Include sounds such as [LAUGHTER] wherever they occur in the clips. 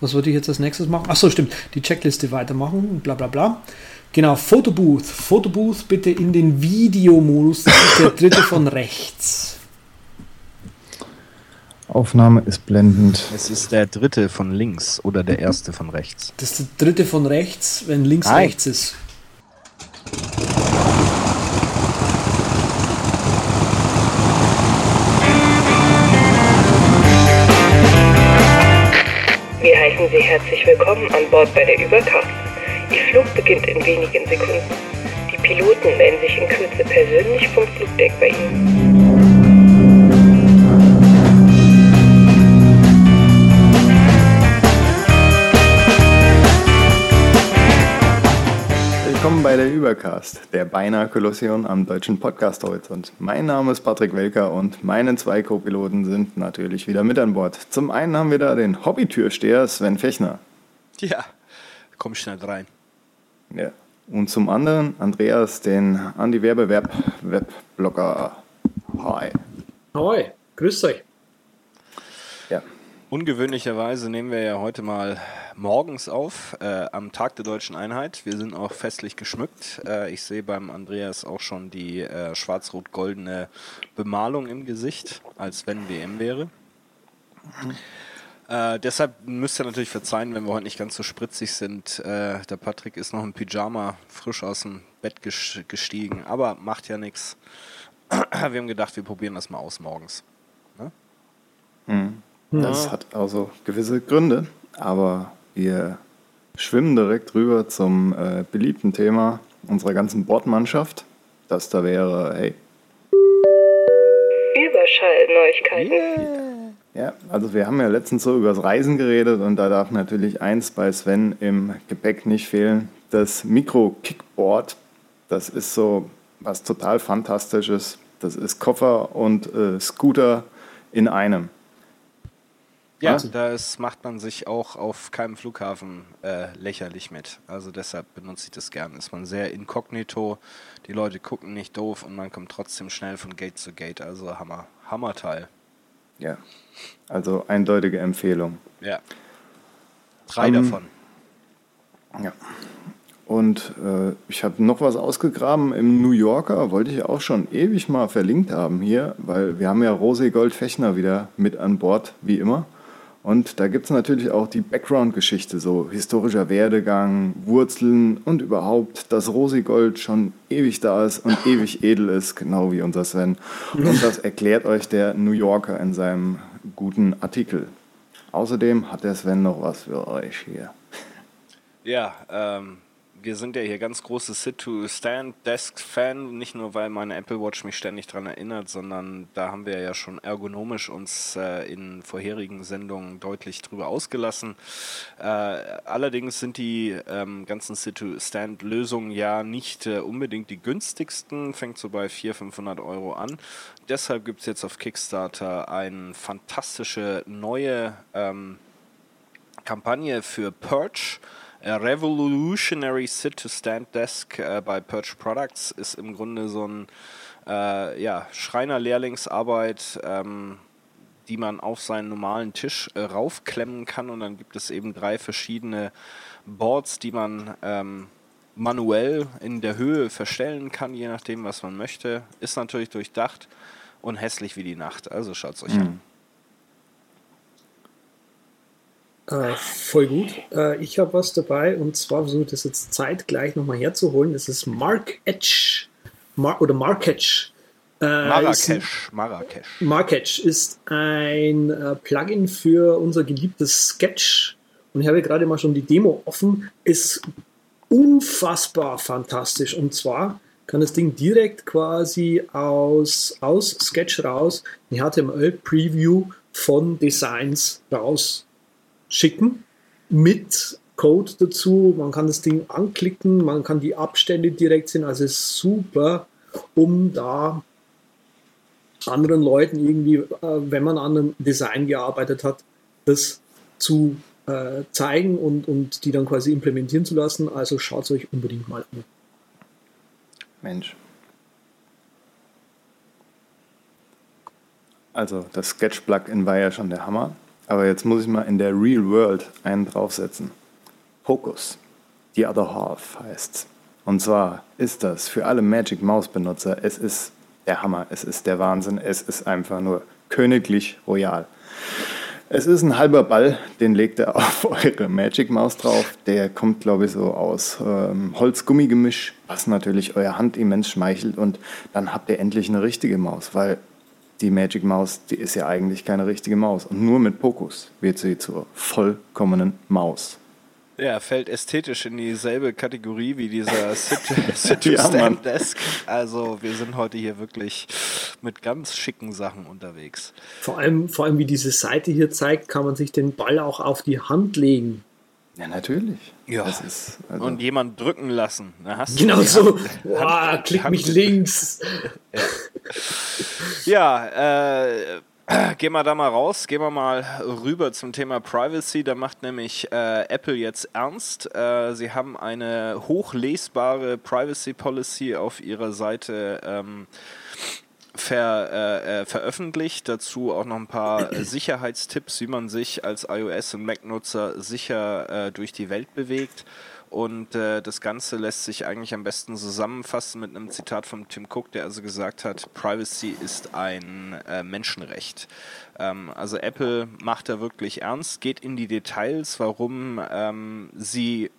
Was würde ich jetzt als nächstes machen? Achso, stimmt. Die Checkliste weitermachen. Bla bla bla. Genau, Fotobooth. Fotobooth bitte in den Videomodus. Das ist der dritte von rechts. Aufnahme ist blendend. Es ist der dritte von links oder der erste von rechts. Das ist der dritte von rechts, wenn links Nein. rechts ist. Bord bei der Überkraft. Ihr Flug beginnt in wenigen Sekunden. Die Piloten melden sich in Kürze persönlich vom Flugdeck bei Ihnen. Willkommen bei der Übercast, der beinahe Kolossion am deutschen Podcast Horizont. Mein Name ist Patrick Welker und meine zwei Co-Piloten sind natürlich wieder mit an Bord. Zum einen haben wir da den Hobbytürsteher Sven Fechner. [LAUGHS] Ja, komm schnell rein. Ja. Und zum anderen Andreas, den Anti-Werbewerb-Webblogger. Hi. Hoi, grüßt euch. Ja. Ungewöhnlicherweise nehmen wir ja heute mal morgens auf, äh, am Tag der deutschen Einheit. Wir sind auch festlich geschmückt. Äh, ich sehe beim Andreas auch schon die äh, schwarz-rot-goldene Bemalung im Gesicht, als wenn WM wäre. Äh, deshalb müsst ihr natürlich verzeihen, wenn wir heute nicht ganz so spritzig sind. Äh, der Patrick ist noch im Pyjama frisch aus dem Bett ges gestiegen, aber macht ja nichts. [CLEARS THROAT] Wir haben gedacht, wir probieren das mal aus morgens. Das hat also gewisse Gründe, aber wir schwimmen direkt rüber zum äh, beliebten Thema unserer ganzen Bordmannschaft. Das da wäre, hey, Überschallneuigkeiten. Ja, also wir haben ja letztens so über das Reisen geredet und da darf natürlich eins bei Sven im Gepäck nicht fehlen. Das Mikro-Kickboard, das ist so was total Fantastisches. Das ist Koffer und äh, Scooter in einem. Ja, Also- das macht man sich auch auf keinem Flughafen äh, lächerlich mit. Also deshalb benutze ich das gern. Ist man sehr inkognito, die Leute gucken nicht doof und man kommt trotzdem schnell von Gate zu Gate. Also Hammer, Hammerteil. Ja, also eindeutige Empfehlung. Ja. Drei Ähm, davon. Ja. Und äh, ich habe noch was ausgegraben im New Yorker, wollte ich auch schon ewig mal verlinkt haben hier, weil wir haben ja Rosé Gold Fechner wieder mit an Bord, wie immer. Und da gibt es natürlich auch die Background-Geschichte, so historischer Werdegang, Wurzeln und überhaupt, dass Rosigold schon ewig da ist und [LAUGHS] ewig edel ist, genau wie unser Sven. Und das erklärt euch der New Yorker in seinem guten Artikel. Außerdem hat der Sven noch was für euch hier. Ja, ähm, wir sind ja hier ganz große Sit-to-Stand-Desk-Fan, nicht nur weil meine Apple Watch mich ständig daran erinnert, sondern da haben wir ja schon ergonomisch uns äh, in vorherigen Sendungen deutlich drüber ausgelassen. Äh, allerdings sind die ähm, ganzen Sit-to-Stand-Lösungen ja nicht äh, unbedingt die günstigsten, fängt so bei 400, 500 Euro an. Deshalb gibt es jetzt auf Kickstarter eine fantastische neue ähm, Kampagne für Perch. Revolutionary Sit-to-Stand Desk äh, bei Perch Products ist im Grunde so ein äh, ja, Schreiner-Lehrlingsarbeit, ähm, die man auf seinen normalen Tisch äh, raufklemmen kann und dann gibt es eben drei verschiedene Boards, die man ähm, manuell in der Höhe verstellen kann, je nachdem, was man möchte. Ist natürlich durchdacht und hässlich wie die Nacht. Also schaut es euch an. Äh, voll gut. Äh, ich habe was dabei und zwar versuche ich das jetzt zeitgleich nochmal herzuholen. Das ist Mark Edge Mar oder Marketch. Äh, Marrakesch, Marrakesch. Marketch ist ein äh, Plugin für unser geliebtes Sketch. Und ich habe gerade mal schon die Demo offen. Ist unfassbar fantastisch. Und zwar kann das Ding direkt quasi aus, aus Sketch raus eine HTML-Preview von Designs rausschicken mit Code dazu. Man kann das Ding anklicken, man kann die Abstände direkt sehen. Also ist super, um da anderen Leuten irgendwie, äh, wenn man an einem Design gearbeitet hat, das zu äh, zeigen und, und die dann quasi implementieren zu lassen. Also schaut es euch unbedingt mal an. Mensch. Also das Sketch-Plugin war ja schon der Hammer. Aber jetzt muss ich mal in der Real World einen draufsetzen. Pocus, The Other Half heißt's. Und zwar ist das für alle Magic Mouse Benutzer, es ist der Hammer, es ist der Wahnsinn, es ist einfach nur königlich royal. Es ist ein halber Ball, den legt er [LAUGHS] auf eure Magic Maus drauf. Der kommt, glaube ich, so aus ähm, Holz-Gummi-Gemisch, was natürlich eurer Hand immens schmeichelt. Und dann habt ihr endlich eine richtige Maus, weil die Magic Maus, die ist ja eigentlich keine richtige Maus. Und nur mit Pokus wird sie zur vollkommenen Maus. Ja, fällt ästhetisch in dieselbe Kategorie wie dieser [LAUGHS] Sit-to-Stand Ja, Desk. Also wir sind heute hier wirklich mit ganz schicken Sachen unterwegs. Vor allem, vor allem, wie diese Seite hier zeigt, kann man sich den Ball auch auf die Hand legen. Ja, natürlich. Ja. Ist, also, Und jemand drücken lassen. Genau so. [LAUGHS] Hand- Boah, klick Hand- mich links. [LAUGHS] Ja, äh, gehen wir da mal raus, gehen wir mal rüber zum Thema Privacy. Da macht nämlich äh, Apple jetzt ernst. Äh, sie haben eine hochlesbare Privacy Policy auf ihrer Seite ähm, ver, äh, äh, veröffentlicht. Dazu auch noch ein paar äh, [CLEARS THROAT] Sicherheitstipps, wie man sich als iOS- und Mac-Nutzer sicher äh, durch die Welt bewegt. Und äh, das Ganze lässt sich eigentlich am besten zusammenfassen mit einem Zitat von Tim Cook, der also gesagt hat, Privacy ist ein äh, Menschenrecht. Ähm, also Apple macht da wirklich ernst, geht in die Details, warum ähm, sie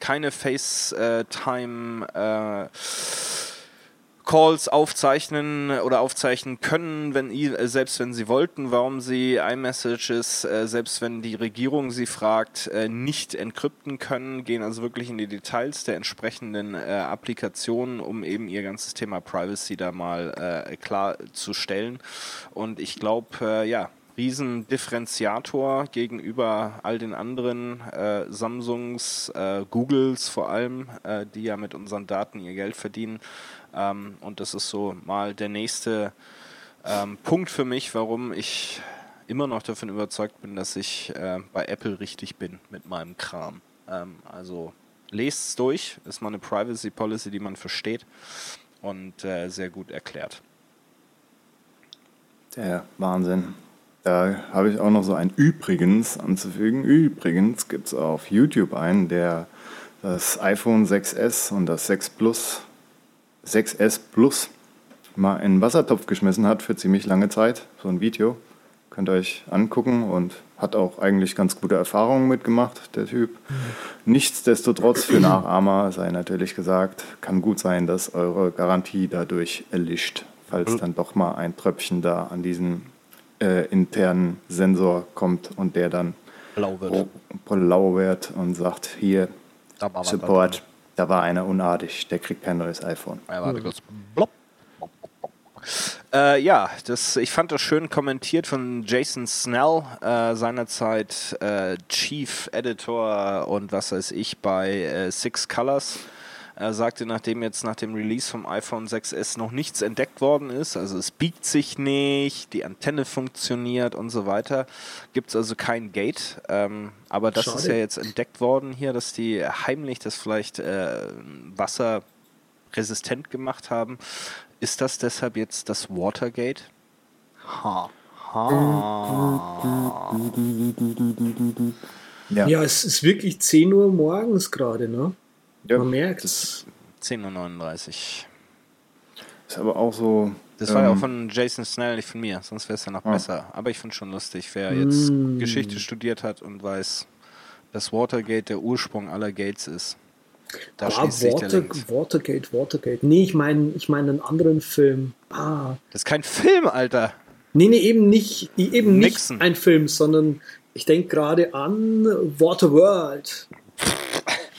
keine FaceTime äh, Calls aufzeichnen oder aufzeichnen können, wenn äh, selbst wenn sie wollten, warum sie iMessages, äh, selbst wenn die Regierung sie fragt, äh, nicht entkrypten können, gehen also wirklich in die Details der entsprechenden Applikationen, um eben ihr ganzes Thema Privacy da mal klarzustellen. Und ich glaube, ja, Riesendifferenziator gegenüber all den anderen äh, Samsungs, äh, Googles vor allem, äh, die ja mit unseren Daten ihr Geld verdienen. Ähm, und das ist so mal der nächste ähm, Punkt für mich, warum ich immer noch davon überzeugt bin, dass ich äh, bei Apple richtig bin mit meinem Kram. Ähm, also lest es durch, ist mal eine Privacy Policy, die man versteht und äh, sehr gut erklärt. Der Wahnsinn. Da habe ich auch noch so ein Übrigens anzufügen. Übrigens gibt es auf YouTube einen, der das iPhone 6S und das 6 Plus, 6S Plus mal in den Wassertopf geschmissen hat für ziemlich lange Zeit. So ein Video. Könnt ihr euch angucken und hat auch eigentlich ganz gute Erfahrungen mitgemacht, der Typ. Nichtsdestotrotz, für Nachahmer sei natürlich gesagt, kann gut sein, dass eure Garantie dadurch erlischt, falls dann doch mal ein Tröpfchen da an diesen äh, internen Sensor kommt und der dann Blau ro- blau wird und sagt, hier, Support, da war einer unartig, der kriegt kein neues iPhone. Ja, warte kurz. Blopp. Äh, ja, das, ich fand das schön kommentiert von Jason Snell, äh, seinerzeit äh, Chief Editor und was weiß ich bei äh, Six Colors. Er sagte, nachdem jetzt nach dem Release vom iPhone 6S noch nichts entdeckt worden ist, also es biegt sich nicht, die Antenne funktioniert und so weiter, gibt es also kein Gate. Ähm, aber das ist Schade. ja jetzt entdeckt worden hier, dass die heimlich das vielleicht äh, Wasser resistent gemacht haben. Ist das deshalb jetzt das Watergate? Ha. Ha. Ja, Ja, es ist wirklich 10 Uhr morgens gerade, ne? Ja, Man merkt das 10.39 Uhr. ist aber auch so. Das war ja ähm, auch von Jason Snell, nicht von mir, sonst wäre es ja noch besser. Aber ich finde schon lustig, wer jetzt Mm. Geschichte studiert hat und weiß, dass Watergate der Ursprung aller Gates ist. Da Ah, schließt sich der Link. Watergate, Watergate. Nee, ich meine ich mein einen anderen Film. Ah. Das ist kein Film, Alter. Nee, nee, eben nicht, eben Nixon. nicht ein Film, sondern ich denke gerade an Waterworld.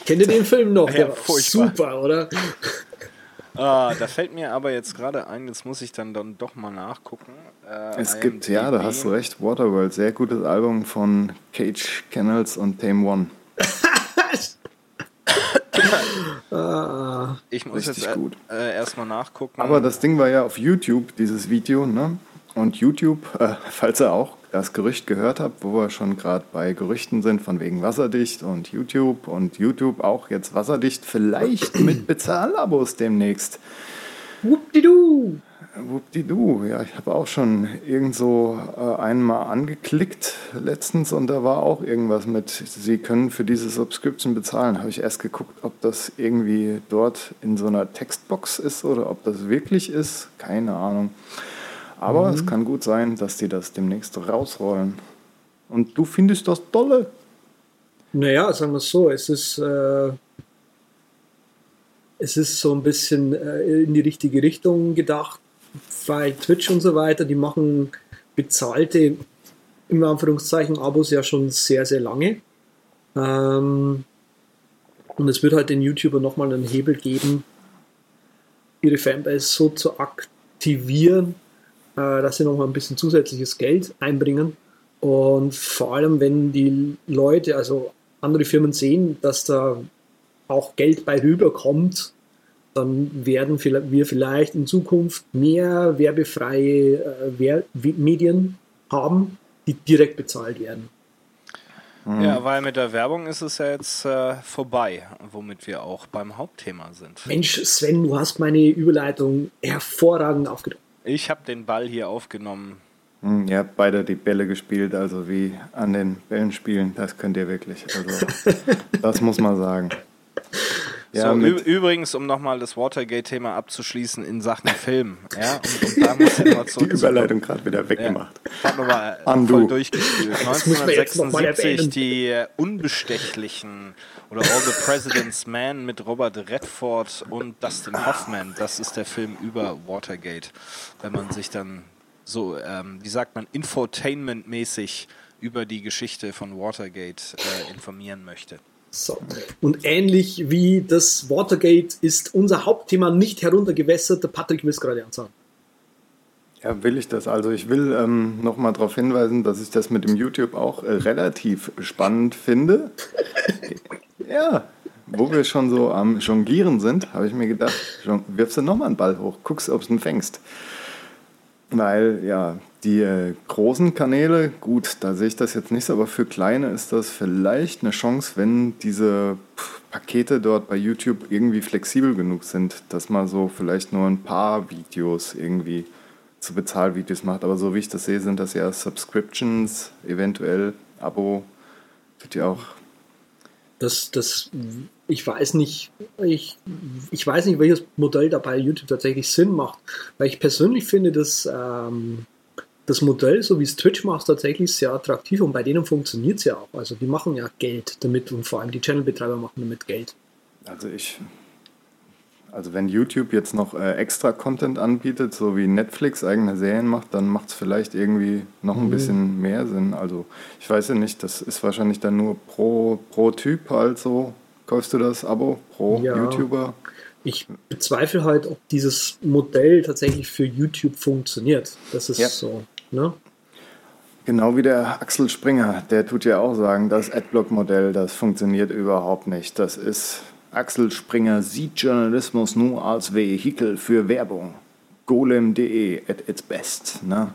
Kennt ihr den Film noch? Ja, Der war furchtbar. super, oder? [LAUGHS] Ah, da fällt mir aber jetzt gerade ein, jetzt muss ich dann, dann doch mal nachgucken. Äh, Es gibt, ja, da hast du recht, Waterworld, sehr gutes Album von Cage Kennels und Tame One. Ah, Ich muss Richtig jetzt äh, gut. äh, erstmal nachgucken. Aber das Ding war ja auf YouTube, dieses Video, ne? Und YouTube, äh, [LAUGHS] falls ihr auch das Gerücht gehört habt, wo wir schon gerade bei Gerüchten sind, von wegen wasserdicht und YouTube und YouTube auch jetzt wasserdicht, vielleicht [CLEARS THROAT] mit Bezahlabos demnächst. whoopdidu. Wuppdidu, ja, ich habe auch schon irgend so äh, einmal angeklickt letztens und da war auch irgendwas mit, Sie können für diese Subscription bezahlen. Habe ich erst geguckt, ob das irgendwie dort in so einer Textbox ist oder ob das wirklich ist. Keine Ahnung. Aber mhm. es kann gut sein, dass die das demnächst rausrollen. Und du findest das tolle? Naja, sagen wir es so, es ist, äh, es ist so ein bisschen äh, in die richtige Richtung gedacht bei Twitch und so weiter, die machen bezahlte, im Anführungszeichen, Abos ja schon sehr, sehr lange. Ähm, und es wird halt den YouTuber nochmal einen Hebel geben, ihre Fanbase so zu aktivieren, äh, dass sie nochmal ein bisschen zusätzliches Geld einbringen. Und vor allem, wenn die Leute, also andere Firmen sehen, dass da auch Geld bei rüberkommt, dann werden wir vielleicht in Zukunft mehr werbefreie äh, Medien haben, die direkt bezahlt werden. Mhm. Ja, weil mit der Werbung ist es ja jetzt äh, vorbei, womit wir auch beim Hauptthema sind. Mensch, Sven, du hast meine Überleitung hervorragend aufgenommen. Ich habe den Ball hier aufgenommen. Hm, ihr habt beide die Bälle gespielt, also wie an den Bällen spielen, das könnt ihr wirklich. Also, [LAUGHS] das muss man sagen. Ja, so, übrigens, um nochmal das Watergate-Thema abzuschließen in Sachen [LAUGHS] Film. Ja, und, und da muss ich Die Überleitung gerade wieder weggemacht. Ja, hat nochmal voll durchgespielt. [LAUGHS] 1976 die äh, Unbestechlichen oder All the President's Man mit Robert Redford und Dustin Hoffman. Das ist der Film über Watergate. Wenn man sich dann so, ähm, wie sagt man, infotainment-mäßig über die Geschichte von Watergate äh, informieren möchte. So. Und ähnlich wie das Watergate ist unser Hauptthema nicht heruntergewässert. Der Patrick will es gerade ansagen. Ja, will ich das. Also ich will ähm, nochmal darauf hinweisen, dass ich das mit dem YouTube auch äh, relativ spannend finde. [LAUGHS] ja, wo wir schon so am Jonglieren sind, habe ich mir gedacht, wirfst du nochmal einen Ball hoch, guckst, ob du ihn fängst. Weil ja, die äh, großen Kanäle, gut, da sehe ich das jetzt nicht, aber für kleine ist das vielleicht eine Chance, wenn diese Pakete dort bei YouTube irgendwie flexibel genug sind, dass man so vielleicht nur ein paar Videos irgendwie zu Bezahlvideos macht. Aber so wie ich das sehe, sind das ja Subscriptions, eventuell Abo. Tut ja auch. Das, das, ich weiß nicht, ich, ich weiß nicht, welches Modell da bei YouTube tatsächlich Sinn macht, weil ich persönlich finde, dass ähm, das Modell, so wie es Twitch macht, tatsächlich sehr attraktiv und bei denen funktioniert es ja auch. Also die machen ja Geld damit und vor allem die Channelbetreiber machen damit Geld. Also ich, also wenn YouTube jetzt noch äh, extra Content anbietet, so wie Netflix eigene Serien macht, dann macht es vielleicht irgendwie noch ein mhm. bisschen mehr Sinn. Also ich weiß ja nicht, das ist wahrscheinlich dann nur pro, pro Typ halt so. Kaufst du das Abo pro ja. YouTuber? Ich bezweifle halt, ob dieses Modell tatsächlich für YouTube funktioniert. Das ist ja. so. Ne? Genau wie der Axel Springer, der tut ja auch sagen, das Adblock-Modell, das funktioniert überhaupt nicht. Das ist, Axel Springer sieht Journalismus nur als Vehikel für Werbung. Golem.de at its best. Ne?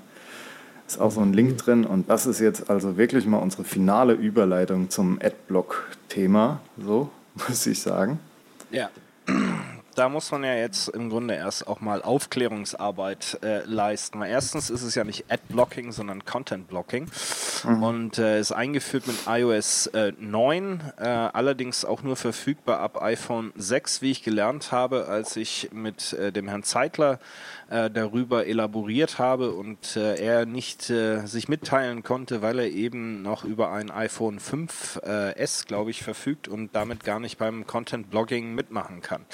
Ist auch so ein Link drin und das ist jetzt also wirklich mal unsere finale Überleitung zum Adblock-Thema, so [LAUGHS] muss ich sagen. Ja da muss man ja jetzt im Grunde erst auch mal Aufklärungsarbeit äh, leisten. Weil erstens ist es ja nicht Ad-Blocking, sondern Content-Blocking mhm. und äh, ist eingeführt mit iOS äh, 9, äh, allerdings auch nur verfügbar ab iPhone 6, wie ich gelernt habe, als ich mit äh, dem Herrn Zeitler äh, darüber elaboriert habe und er nicht sich mitteilen konnte, weil er eben noch über ein iPhone 5S, glaube ich, verfügt und damit gar nicht beim Content-Blogging mitmachen kann.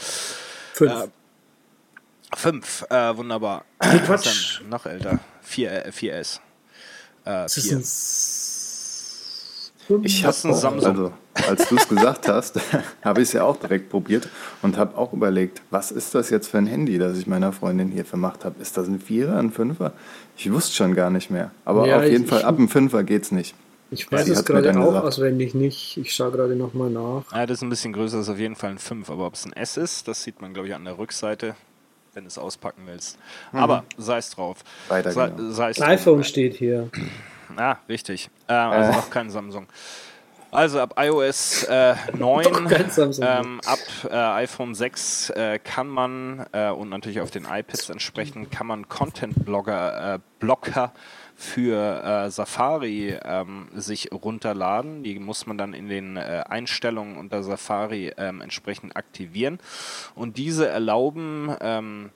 Fünf. Äh, fünf, äh, wunderbar. Nee, Quatsch. noch älter. 4, 4S. Äh, 4. Ich habe einen Samsung. Also, als du es gesagt hast, [LAUGHS] habe ich es ja auch direkt probiert und habe auch überlegt, was ist das jetzt für ein Handy, das ich meiner Freundin hier vermacht habe? Ist das ein Vierer, ein Fünfer? Ich wusste schon gar nicht mehr. Aber ja, auf jeden ich, Fall ab einem Fünfer geht es nicht. Ich weiß es gerade auch gesagt. auswendig nicht. Ich schaue gerade nochmal nach. Ja, das ist ein bisschen größer, das ist auf jeden Fall ein 5. Aber ob es ein S ist, das sieht man, glaube ich, an der Rückseite, wenn du es auspacken willst. Mhm. Aber sei es drauf. Weiter sei, genau. iPhone steht hier. [CLEARS THROAT] Ah, richtig. Äh, also äh. noch kein Samsung. Also ab iOS äh, [LAUGHS] 9, ähm, ab äh, iPhone 6 äh, kann man äh, und natürlich auf den iPads entsprechend kann man Content-Blogger äh, Blocker für äh, Safari ähm, sich runterladen. Die muss man dann in den äh, Einstellungen unter Safari ähm, entsprechend aktivieren. Und diese erlauben ähm,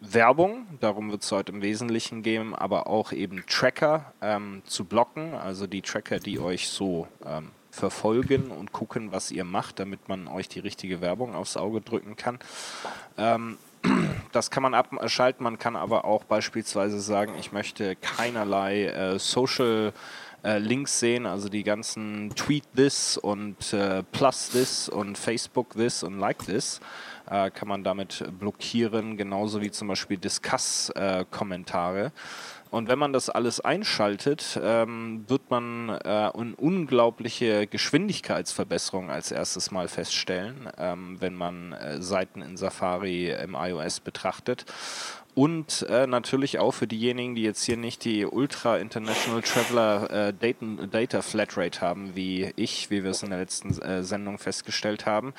Werbung, darum wird es heute im Wesentlichen gehen, aber auch eben Tracker ähm, zu blocken, also die Tracker, die euch so ähm, verfolgen und gucken, was ihr macht, damit man euch die richtige Werbung aufs Auge drücken kann. Das kann man abschalten, man kann aber auch beispielsweise sagen, ich möchte keinerlei äh, Social äh, Links sehen, also die ganzen Tweet this und äh, Plus this und Facebook this und Like this äh, kann man damit blockieren, genauso wie zum Beispiel Discuss-Kommentare. Und wenn man das alles einschaltet, ähm, wird man äh, eine unglaubliche Geschwindigkeitsverbesserung als erstes Mal feststellen, ähm, wenn man äh, Seiten in Safari im iOS betrachtet. Und äh, natürlich auch für diejenigen, die jetzt hier nicht die Ultra International Traveler äh, Data, Data Flatrate haben, wie ich, wie wir es in der letzten äh, Sendung festgestellt haben,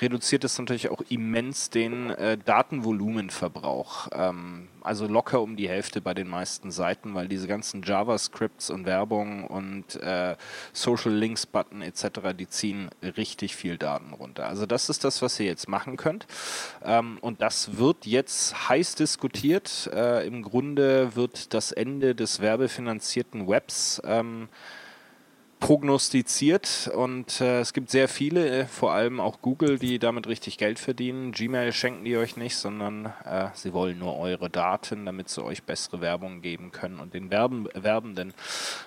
reduziert es natürlich auch immens den äh, Datenvolumenverbrauch. Ähm, also locker um die Hälfte bei den meisten Seiten, weil diese ganzen JavaScripts und Werbung und äh, Social Links Button etc., die ziehen richtig viel Daten runter. Also das ist das, was ihr jetzt machen könnt. Ähm, und das wird jetzt heiß diskutiert. Äh, Im Grunde wird das Ende des werbefinanzierten Webs ähm, prognostiziert und äh, es gibt sehr viele, äh, vor allem auch Google, die damit richtig Geld verdienen. Gmail schenken die euch nicht, sondern äh, sie wollen nur eure Daten, damit sie euch bessere Werbung geben können und den Werben, Werbenden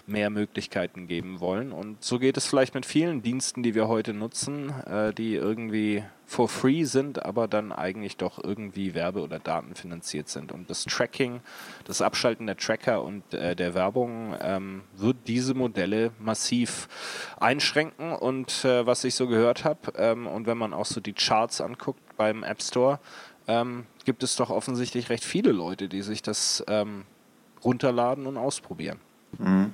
mehr Möglichkeiten geben wollen. Und so geht es vielleicht mit vielen Diensten, die wir heute nutzen, äh, die irgendwie for free sind, aber dann eigentlich doch irgendwie werbe- oder datenfinanziert sind. Und das Tracking, das Abschalten der Tracker und äh, der Werbung ähm, wird diese Modelle massiv einschränken. Und äh, was ich so gehört habe, ähm, und wenn man auch so die Charts anguckt beim App Store, ähm, gibt es doch offensichtlich recht viele Leute, die sich das ähm, runterladen und ausprobieren. Mhm.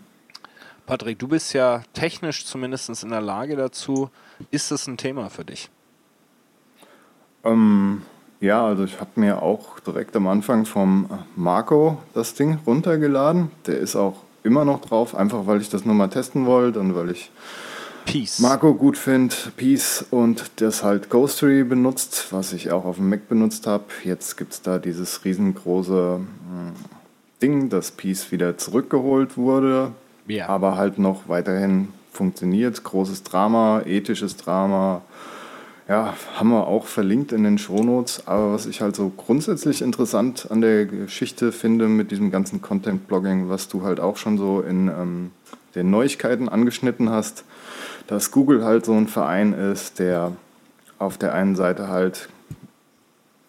Patrick, du bist ja technisch zumindest in der Lage dazu. Ist das ein Thema für dich? Ähm, ja, also ich habe mir auch direkt am Anfang vom Marco das Ding runtergeladen. Der ist auch immer noch drauf, einfach weil ich das nur mal testen wollte und weil ich Peace. Marco gut finde, Peace und das halt Ghostery benutzt, was ich auch auf dem Mac benutzt habe. Jetzt gibt es da dieses riesengroße äh, Ding, dass Peace wieder zurückgeholt wurde, ja. aber halt noch weiterhin funktioniert. Großes Drama, ethisches Drama, ja, haben wir auch verlinkt in den Shownotes. Aber was ich halt so grundsätzlich interessant an der Geschichte finde mit diesem ganzen Content-Blogging, was du halt auch schon so in ähm, den Neuigkeiten angeschnitten hast, dass Google halt so ein Verein ist, der auf der einen Seite halt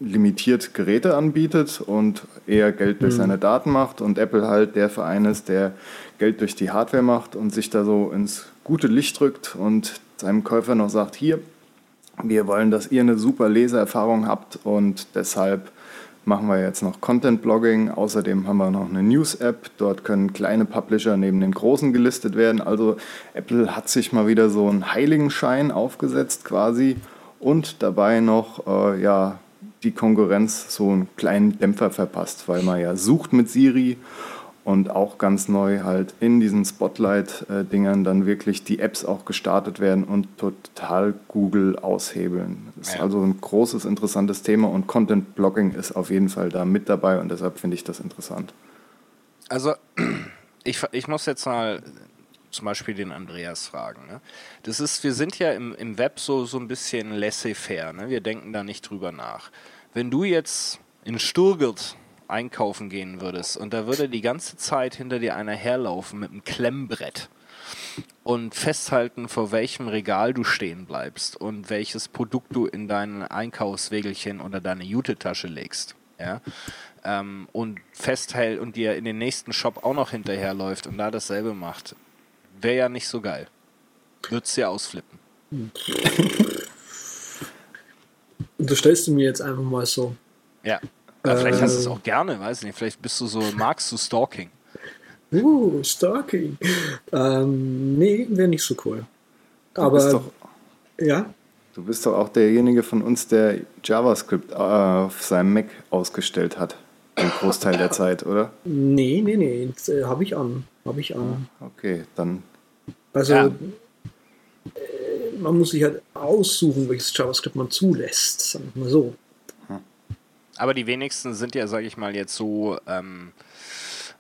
limitiert Geräte anbietet und eher Geld durch mhm. seine Daten macht und Apple halt der Verein ist, der Geld durch die Hardware macht und sich da so ins gute Licht drückt und seinem Käufer noch sagt, hier, wir wollen, dass ihr eine super Leseerfahrung habt und deshalb machen wir jetzt noch Content Blogging. Außerdem haben wir noch eine News-App. Dort können kleine Publisher neben den großen gelistet werden. Also Apple hat sich mal wieder so einen Heiligenschein aufgesetzt quasi und dabei noch äh, ja, die Konkurrenz so einen kleinen Dämpfer verpasst, weil man ja sucht mit Siri und auch ganz neu halt in diesen Spotlight-Dingern dann wirklich die Apps auch gestartet werden und total Google aushebeln. Das ist ja. also ein großes, interessantes Thema und Content Blogging ist auf jeden Fall da mit dabei und deshalb finde ich das interessant. Also [CLEARS THROAT] ich, ich muss jetzt mal zum Beispiel den Andreas fragen. Ne? Das ist, wir sind ja im, im Web so, so ein bisschen laissez-faire. Ne? Wir denken da nicht drüber nach. Wenn du jetzt in Sturgelt einkaufen gehen würdest und da würde die ganze Zeit hinter dir einer herlaufen mit einem Klemmbrett und festhalten, vor welchem Regal du stehen bleibst und welches Produkt du in dein Einkaufswägelchen oder deine Jute-Tasche legst. Ja? Ähm, und festhält und dir in den nächsten Shop auch noch hinterherläuft und da dasselbe macht, wäre ja nicht so geil. Würdest du ja ausflippen. [LAUGHS] Und du stellst du mir jetzt einfach mal so. Ja. Ja, vielleicht hast du es äh. auch gerne, weiß nicht. Vielleicht bist du so, magst du Stalking? Uh, Stalking. Ähm, nee, wäre nicht so cool. Aber doch, ja, du bist doch auch derjenige von uns, der JavaScript äh, auf seinem Mac ausgestellt hat. Den Großteil der Zeit, oder? nee, nee, nee, äh, habe ich an. Habe ich an. Okay, dann Also Ja. äh, man muss sich halt aussuchen, welches JavaScript man zulässt, sagen wir mal so. Aber die wenigsten sind ja, sage ich mal, jetzt so ähm,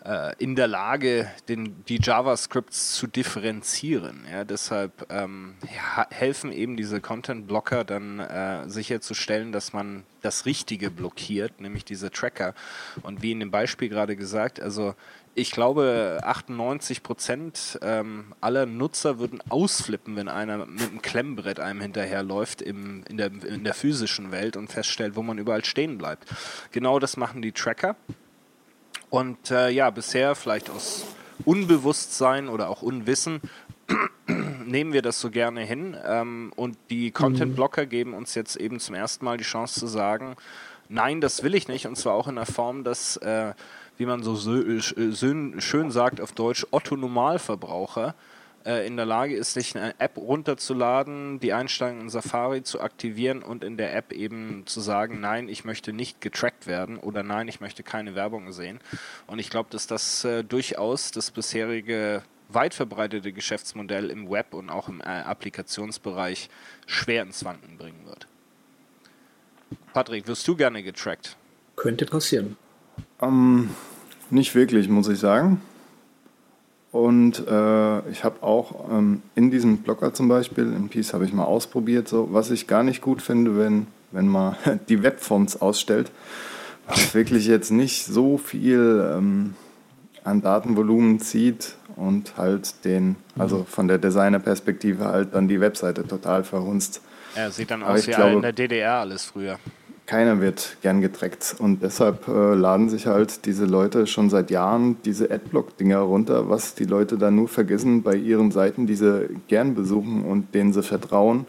äh, in der Lage, den, die JavaScripts zu differenzieren. Ja, deshalb ähm, helfen eben diese Content-Blocker dann äh, sicherzustellen, dass man das Richtige blockiert, nämlich diese Tracker. Und wie in dem Beispiel gerade gesagt, also ich glaube, 98 Prozent ähm, aller Nutzer würden ausflippen, wenn einer mit einem Klemmbrett einem hinterherläuft im, in, der, in der physischen Welt und feststellt, wo man überall stehen bleibt. Genau das machen die Tracker. Und äh, ja, bisher vielleicht aus Unbewusstsein oder auch Unwissen [CLEARS THROAT] nehmen wir das so gerne hin. Ähm, und die Content-Blocker geben uns jetzt eben zum ersten Mal die Chance zu sagen, nein, das will ich nicht. Und zwar auch in der Form, dass, äh, wie man so sö- äh, schön, sagt auf Deutsch, Otto Normalverbraucher äh, in der Lage ist, sich eine App runterzuladen, die Einstellungen in Safari zu aktivieren und in der App eben zu sagen, nein, ich möchte nicht getrackt werden oder nein, ich möchte keine Werbung sehen. Und ich glaube, dass das äh, durchaus das bisherige weit verbreitete Geschäftsmodell im Web und auch im äh, Applikationsbereich schwer ins Wanken bringen wird. Patrick, wirst du gerne getrackt? Könnte passieren. Ähm, nicht wirklich, muss ich sagen. Und äh, ich habe auch ähm, in diesem Blocker zum Beispiel, in Peace habe ich mal ausprobiert, so, was ich gar nicht gut finde, wenn, wenn man [LAUGHS] die Webfonts ausstellt, was wirklich jetzt nicht so viel ähm, an Datenvolumen zieht und halt den, also von der Designerperspektive halt dann die Webseite total verhunzt. Ja, sieht dann Aber aus wie glaube- in der DDR alles früher. Keiner wird gern getrackt und deshalb äh, laden sich halt diese Leute schon seit Jahren diese Adblock-Dinger runter, was die Leute dann nur vergessen bei ihren Seiten, die sie gern besuchen und denen sie vertrauen,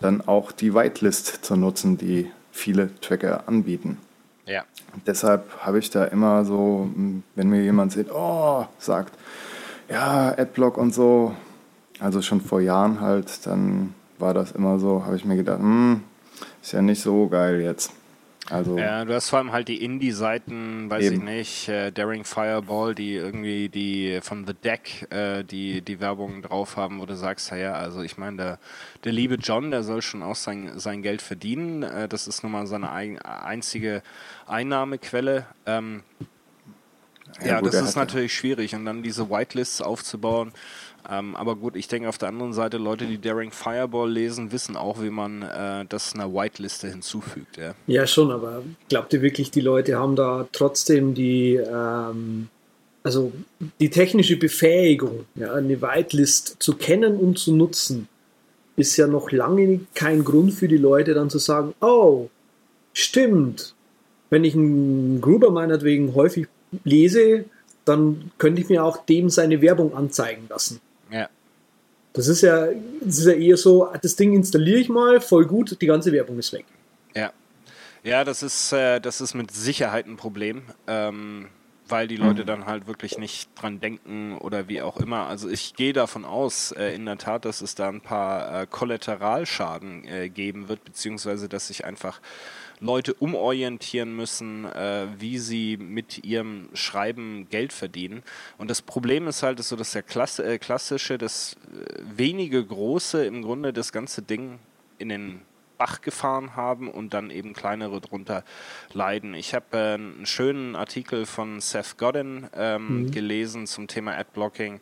dann auch die Whitelist zu nutzen, die viele Tracker anbieten. Ja. Deshalb habe ich da immer so, wenn mir jemand sieht, oh, sagt, ja, Adblock und so, also schon vor Jahren halt, dann war das immer so, habe ich mir gedacht, hm, ist ja nicht so geil jetzt. Also, Ja, du hast vor allem halt die Indie-Seiten, weiß Eben. ich nicht, äh, Daring Fireball, die irgendwie die von The Deck äh, die, die Werbung drauf haben, wo du sagst, ja, ja, also ich meine, der, der liebe John, der soll schon auch sein, sein Geld verdienen. Äh, das ist nun mal seine eigen, einzige Einnahmequelle. Ähm, ja, gut, das ist ja- natürlich schwierig und dann diese Whitelists aufzubauen. Ähm, aber gut, ich denke auf der anderen Seite, Leute, die Daring Fireball lesen, wissen auch, wie man äh, das einer Whiteliste hinzufügt. Ja. Ja, schon, aber glaubt ihr wirklich, die Leute haben da trotzdem die, ähm, also die technische Befähigung, ja, eine Whitelist zu kennen und zu nutzen, ist ja noch lange kein Grund für die Leute dann zu sagen, oh, stimmt, wenn ich einen Gruber meinetwegen häufig lese, dann könnte ich mir auch dem seine Werbung anzeigen lassen. Das ist ja, das ist ja eher so, das Ding installiere ich mal, voll gut, die ganze Werbung ist weg. Ja, ja, das ist, äh, das ist mit Sicherheit ein Problem, ähm, weil die Leute dann halt wirklich nicht dran denken oder wie auch immer. Also ich gehe davon aus, äh, in der Tat, dass es da ein paar äh, Kollateralschaden äh, geben wird, beziehungsweise dass sich einfach Leute umorientieren müssen, äh, wie sie mit ihrem Schreiben Geld verdienen. Und das Problem ist halt so, dass der Klasse, äh, klassische, das äh, wenige große im Grunde das ganze Ding in den Bach gefahren haben und dann eben kleinere drunter leiden. Ich habe äh, einen schönen Artikel von Seth Godin ähm, gelesen zum Thema Adblocking,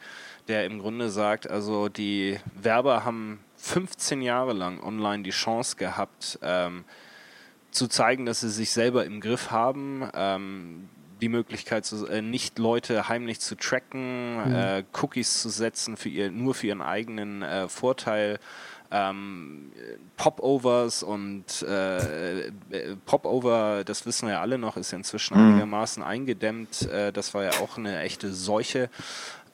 der im Grunde sagt, also die Werber haben 15 Jahre lang online die Chance gehabt, ähm, zu zeigen, dass sie sich selber im Griff haben, ähm, die Möglichkeit, zu, äh, nicht Leute heimlich zu tracken, äh, Cookies zu setzen für ihr, nur für ihren eigenen äh, Vorteil, ähm, Popovers und äh, äh, Popover, das wissen wir ja alle noch, ist ja inzwischen einigermaßen eingedämmt. Äh, das war ja auch eine echte Seuche.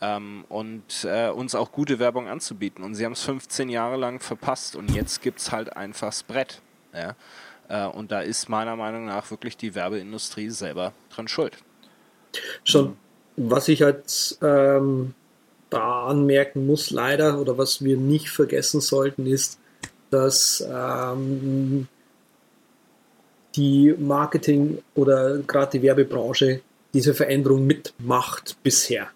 Ähm, und äh, uns auch gute Werbung anzubieten. Und sie haben es 15 Jahre lang verpasst und jetzt gibt es halt einfach das Brett. Ja? Äh, und da ist meiner Meinung nach wirklich die Werbeindustrie selber dran schuld. Schon. Was ich als ähm, da anmerken muss, leider, oder was wir nicht vergessen sollten, ist, dass ähm, die Marketing- oder gerade die Werbebranche diese Veränderung mitmacht bisher.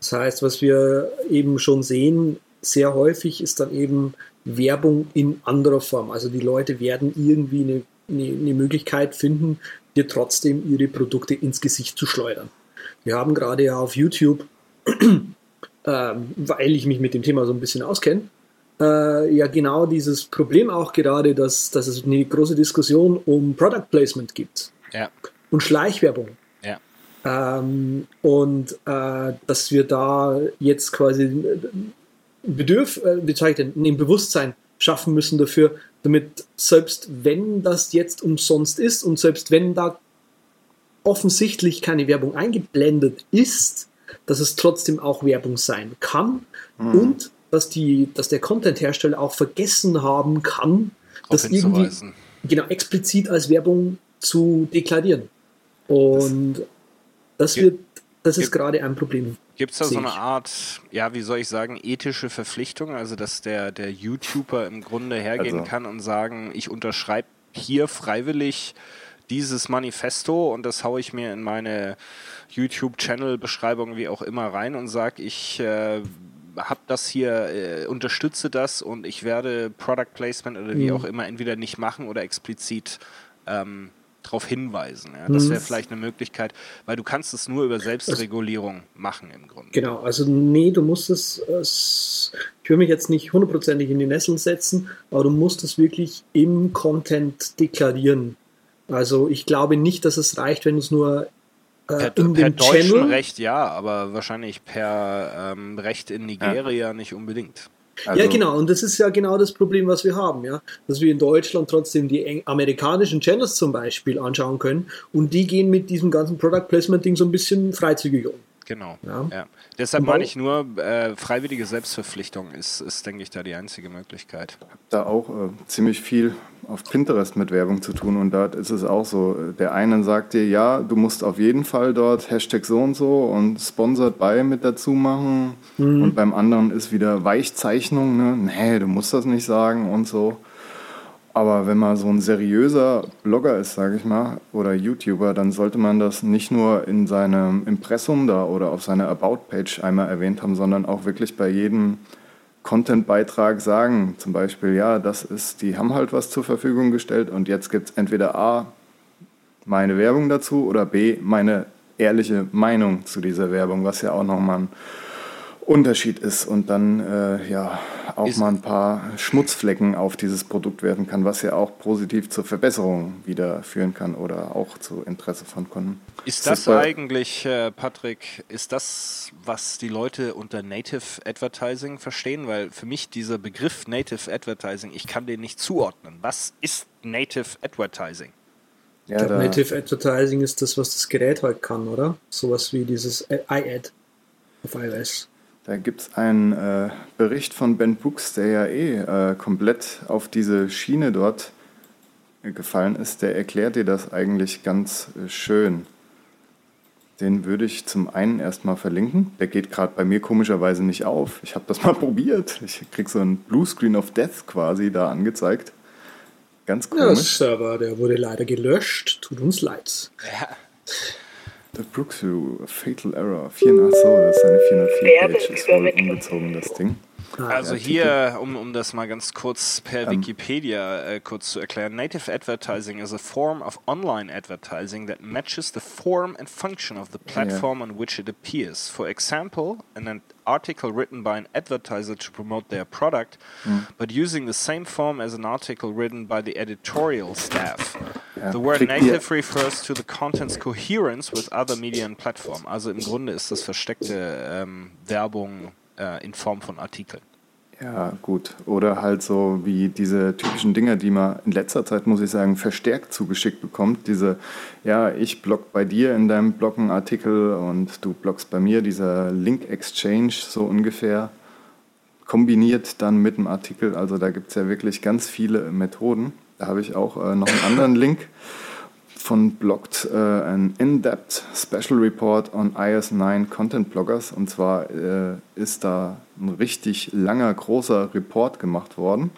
Das heißt, was wir eben schon sehen, sehr häufig ist dann eben Werbung in anderer Form. Also die Leute werden irgendwie eine, eine, eine Möglichkeit finden, dir trotzdem ihre Produkte ins Gesicht zu schleudern. Wir haben gerade ja auf YouTube, äh, weil ich mich mit dem Thema so ein bisschen auskenne, äh, ja genau dieses Problem auch gerade, dass, dass es eine große Diskussion um Product Placement gibt. Ja. Und Schleichwerbung. Ja. Ähm, und äh, dass wir da jetzt quasi Bedürf, äh, wie zeige ich denn, ein Bewusstsein schaffen müssen dafür, damit selbst wenn das jetzt umsonst ist und selbst wenn da offensichtlich keine Werbung eingeblendet ist, dass es trotzdem auch Werbung sein kann mhm. und dass, die, dass der Content-Hersteller auch vergessen haben kann, das irgendwie genau explizit als Werbung zu deklarieren. Und das, das wird, das ist gerade ein Problem. Gibt es da so eine Art, ja, wie soll ich sagen, ethische Verpflichtung, also dass der, der YouTuber im Grunde hergehen also. kann und sagen, ich unterschreibe hier freiwillig dieses Manifesto und das haue ich mir in meine YouTube-Channel-Beschreibung wie auch immer rein und sage, ich äh, habe das hier, äh, unterstütze das und ich werde Product Placement oder wie mhm. auch immer entweder nicht machen oder explizit ähm, darauf hinweisen. Ja? Das wäre mhm. vielleicht eine Möglichkeit, weil du kannst es nur über Selbstregulierung machen im Grunde. Genau, also nee, du musst es, es ich will mich jetzt nicht hundertprozentig in die Nesseln setzen, aber du musst es wirklich im Content deklarieren. Also ich glaube nicht, dass es reicht, wenn du es nur äh, per, in per deutschen Channel Recht ja, aber wahrscheinlich per ähm, Recht in Nigeria ja. nicht unbedingt. Also ja, genau, und das ist ja genau das Problem, was wir haben, ja. Dass wir in Deutschland trotzdem die amerikanischen Channels zum Beispiel anschauen können und die gehen mit diesem ganzen Product Placement-Ding so ein bisschen freizügig um. Genau. Ja. ja. Deshalb meine ich nur, äh, freiwillige Selbstverpflichtung ist, ist, denke ich, da die einzige Möglichkeit. Ich habe da auch äh, ziemlich viel auf Pinterest mit Werbung zu tun und dort ist es auch so. Der eine sagt dir, ja, du musst auf jeden Fall dort Hashtag so und so und Sponsored by mit dazu machen. Mhm. Und beim anderen ist wieder Weichzeichnung, ne? Nee, du musst das nicht sagen und so. Aber wenn man so ein seriöser Blogger ist, sage ich mal, oder YouTuber, dann sollte man das nicht nur in seinem Impressum da oder auf seiner About-Page einmal erwähnt haben, sondern auch wirklich bei jedem Content-Beitrag sagen. Zum Beispiel, ja, das ist, die haben halt was zur Verfügung gestellt und jetzt gibt es entweder A, meine Werbung dazu oder B, meine ehrliche Meinung zu dieser Werbung, was ja auch nochmal ein Unterschied ist und dann äh, ja auch ist mal ein paar Schmutzflecken auf dieses Produkt werfen kann, was ja auch positiv zur Verbesserung wieder führen kann oder auch zu Interesse von Kunden. Ist das, das eigentlich, äh, Patrick, ist das, was die Leute unter Native Advertising verstehen? Weil für mich dieser Begriff Native Advertising, ich kann den nicht zuordnen. Was ist Native Advertising? Ja, ich glaube, Native Advertising ist das, was das Gerät halt kann, oder? Sowas wie dieses iAd auf iOS. Da gibt es einen äh, Bericht von Ben Books, der ja eh äh, komplett auf diese Schiene dort äh, gefallen ist. Der erklärt dir das eigentlich ganz äh, schön. Den würde ich zum einen erstmal verlinken. Der geht gerade bei mir komischerweise nicht auf. Ich habe das mal [LAUGHS] probiert. Ich kriege so einen Bluescreen of Death quasi da angezeigt. Ganz komisch. Ja, der Server, der wurde leider gelöscht. Tut uns leid. Ja. The Brookview, Fatal Error, 4, ach so, das ist eine 404-Page, ist wohl umgezogen, das Ding. Ah, also hier, um, um das mal ganz kurz per um, Wikipedia äh, kurz zu erklären, Native Advertising is a form of online advertising that matches the form and function of the platform yeah. on which it appears. For example, an article written by an advertiser to promote their product, mm. but using the same form as an article written by the editorial staff. Ja. The word native refers to the content's coherence with other media and platform. Also im Grunde ist das versteckte ähm, Werbung äh, in Form von Artikeln. Ja, gut. Oder halt so wie diese typischen Dinge, die man in letzter Zeit, muss ich sagen, verstärkt zugeschickt bekommt. Diese, ja, ich blog bei dir in deinem Blog einen Artikel und du bloggst bei mir, dieser Link-Exchange so ungefähr, kombiniert dann mit dem Artikel. Also da gibt es ja wirklich ganz viele Methoden. Da habe ich auch äh, noch einen anderen [LAUGHS] Link von Blocked äh, ein In-Depth Special Report on IS9 Content Bloggers. Und zwar äh, ist da ein richtig langer, großer Report gemacht worden.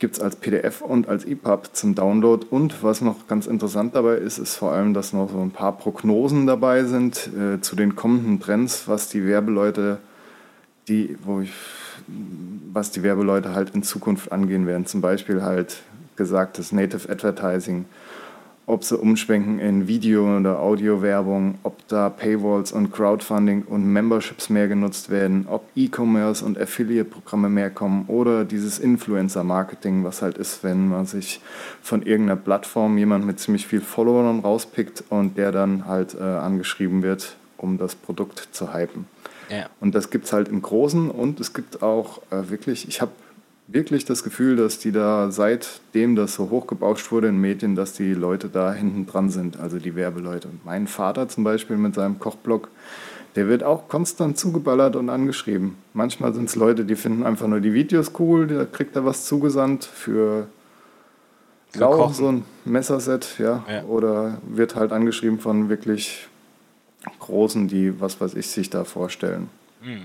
Gibt es als PDF und als EPUB zum Download. Und was noch ganz interessant dabei ist, ist vor allem, dass noch so ein paar Prognosen dabei sind äh, zu den kommenden Trends, was die Werbeleute, die, wo ich, was die Werbeleute halt in Zukunft angehen werden. Zum Beispiel halt gesagtes Native Advertising ob sie umschwenken in Video- oder Audio-Werbung, ob da Paywalls und Crowdfunding und Memberships mehr genutzt werden, ob E-Commerce und Affiliate-Programme mehr kommen oder dieses Influencer-Marketing, was halt ist, wenn man sich von irgendeiner Plattform jemand mit ziemlich viel Followern rauspickt und der dann halt äh, angeschrieben wird, um das Produkt zu hypen. Ja. Und das gibt es halt im Großen und es gibt auch äh, wirklich, ich habe wirklich das Gefühl, dass die da seitdem das so hochgebauscht wurde in Medien, dass die Leute da hinten dran sind, also die Werbeleute. Mein Vater zum Beispiel mit seinem Kochblog, der wird auch konstant zugeballert und angeschrieben. Manchmal sind es Leute, die finden einfach nur die Videos cool, da kriegt er was zugesandt für Lau, so ein Messerset, ja. ja. Oder wird halt angeschrieben von wirklich Großen, die, was weiß ich, sich da vorstellen. Hm.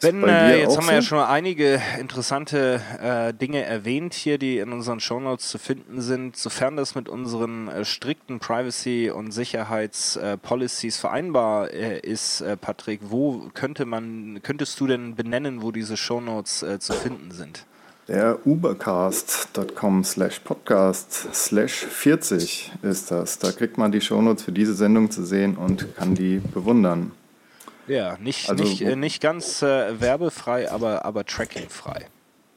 Wenn, äh, jetzt haben wir so? ja schon einige interessante äh, Dinge erwähnt hier, die in unseren Shownotes zu finden sind. Sofern das mit unseren äh, strikten Privacy- und Sicherheitspolicies äh, vereinbar äh, ist, äh, Patrick, wo könnte man, könntest du denn benennen, wo diese Shownotes zu finden sind? Der ubercast.com slash podcast slash 40 ist das. Da kriegt man die Shownotes für diese Sendung zu sehen und kann die bewundern. Ja, nicht, also, nicht, äh, nicht ganz äh, werbefrei, aber, aber trackingfrei.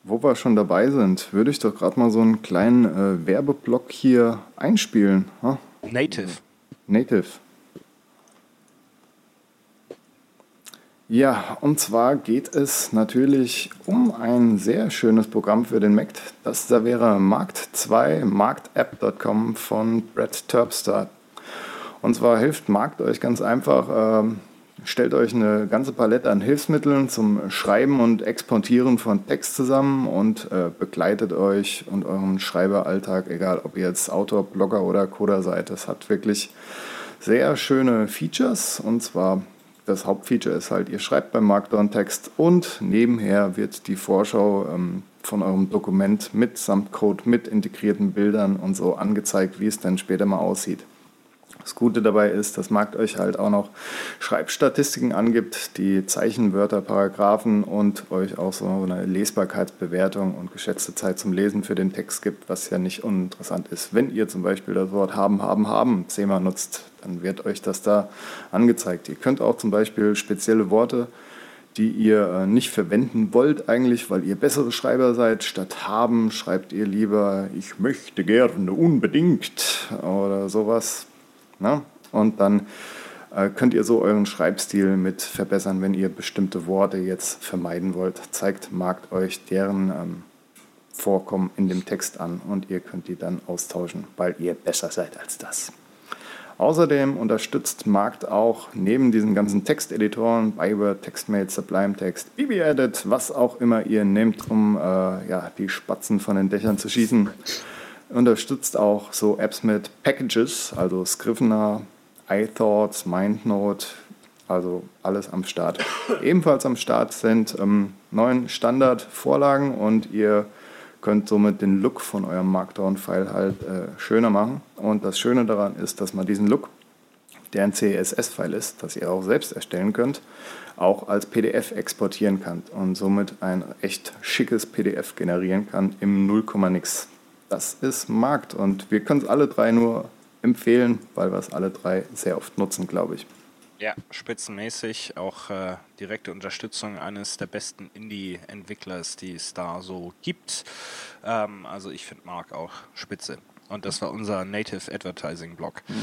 Wo wir schon dabei sind, würde ich doch gerade mal so einen kleinen äh, Werbeblock hier einspielen. Ha? Native. Native. Ja, und zwar geht es natürlich um ein sehr schönes Programm für den Mac. Das da wäre Markt 2, marktapp.com von Brett Terpstar. Und zwar hilft Markt euch ganz einfach, ähm, Stellt euch eine ganze Palette an Hilfsmitteln zum Schreiben und Exportieren von Text zusammen und äh, begleitet euch und euren Schreiberalltag, egal ob ihr jetzt Autor, Blogger oder Coder seid. Das hat wirklich sehr schöne Features und zwar das Hauptfeature ist halt, ihr schreibt beim Markdown Text und nebenher wird die Vorschau ähm, von eurem Dokument mit Samtcode, mit integrierten Bildern und so angezeigt, wie es dann später mal aussieht. Das Gute dabei ist, dass Markt euch halt auch noch Schreibstatistiken angibt, die Zeichenwörter, Paragraphen und euch auch so eine Lesbarkeitsbewertung und geschätzte Zeit zum Lesen für den Text gibt, was ja nicht uninteressant ist. Wenn ihr zum Beispiel das Wort haben, haben, haben zehnmal nutzt, dann wird euch das da angezeigt. Ihr könnt auch zum Beispiel spezielle Worte die ihr äh, nicht verwenden wollt eigentlich, weil ihr bessere Schreiber seid. Statt haben schreibt ihr lieber, ich möchte gerne unbedingt oder sowas. Ne? Und dann äh, könnt ihr so euren Schreibstil mit verbessern, wenn ihr bestimmte Worte jetzt vermeiden wollt. Zeigt Markt euch deren ähm, Vorkommen in dem Text an und ihr könnt die dann austauschen, weil ihr besser seid als das. Außerdem unterstützt Markt auch neben diesen ganzen Texteditoren, Byword, TextMate, Sublime Text, BB-Edit, was auch immer ihr nehmt, um äh, ja, die Spatzen von den Dächern zu schießen, unterstützt auch so Apps mit Packages, also Scrivener, iThoughts, MindNote, also alles am Start. [COUGHS] Ebenfalls am Start sind ähm, neun Standardvorlagen und ihr könnt somit den Look von eurem Markdown-File halt äh, schöner machen. Und das Schöne daran ist, dass man diesen Look, der ein CSS-File ist, das ihr auch selbst erstellen könnt, auch als PDF exportieren kann und somit ein echt schickes PDF generieren kann im 0, nix das ist Markt. Und wir können es alle drei nur empfehlen, weil wir es alle drei sehr oft nutzen, glaube ich. Ja, spitzenmäßig. Auch äh, direkte Unterstützung eines der besten Indie-Entwicklers, die es da so gibt. Ähm, also ich finde Mark auch spitze. Und das war unser Native Advertising Blog. Mhm.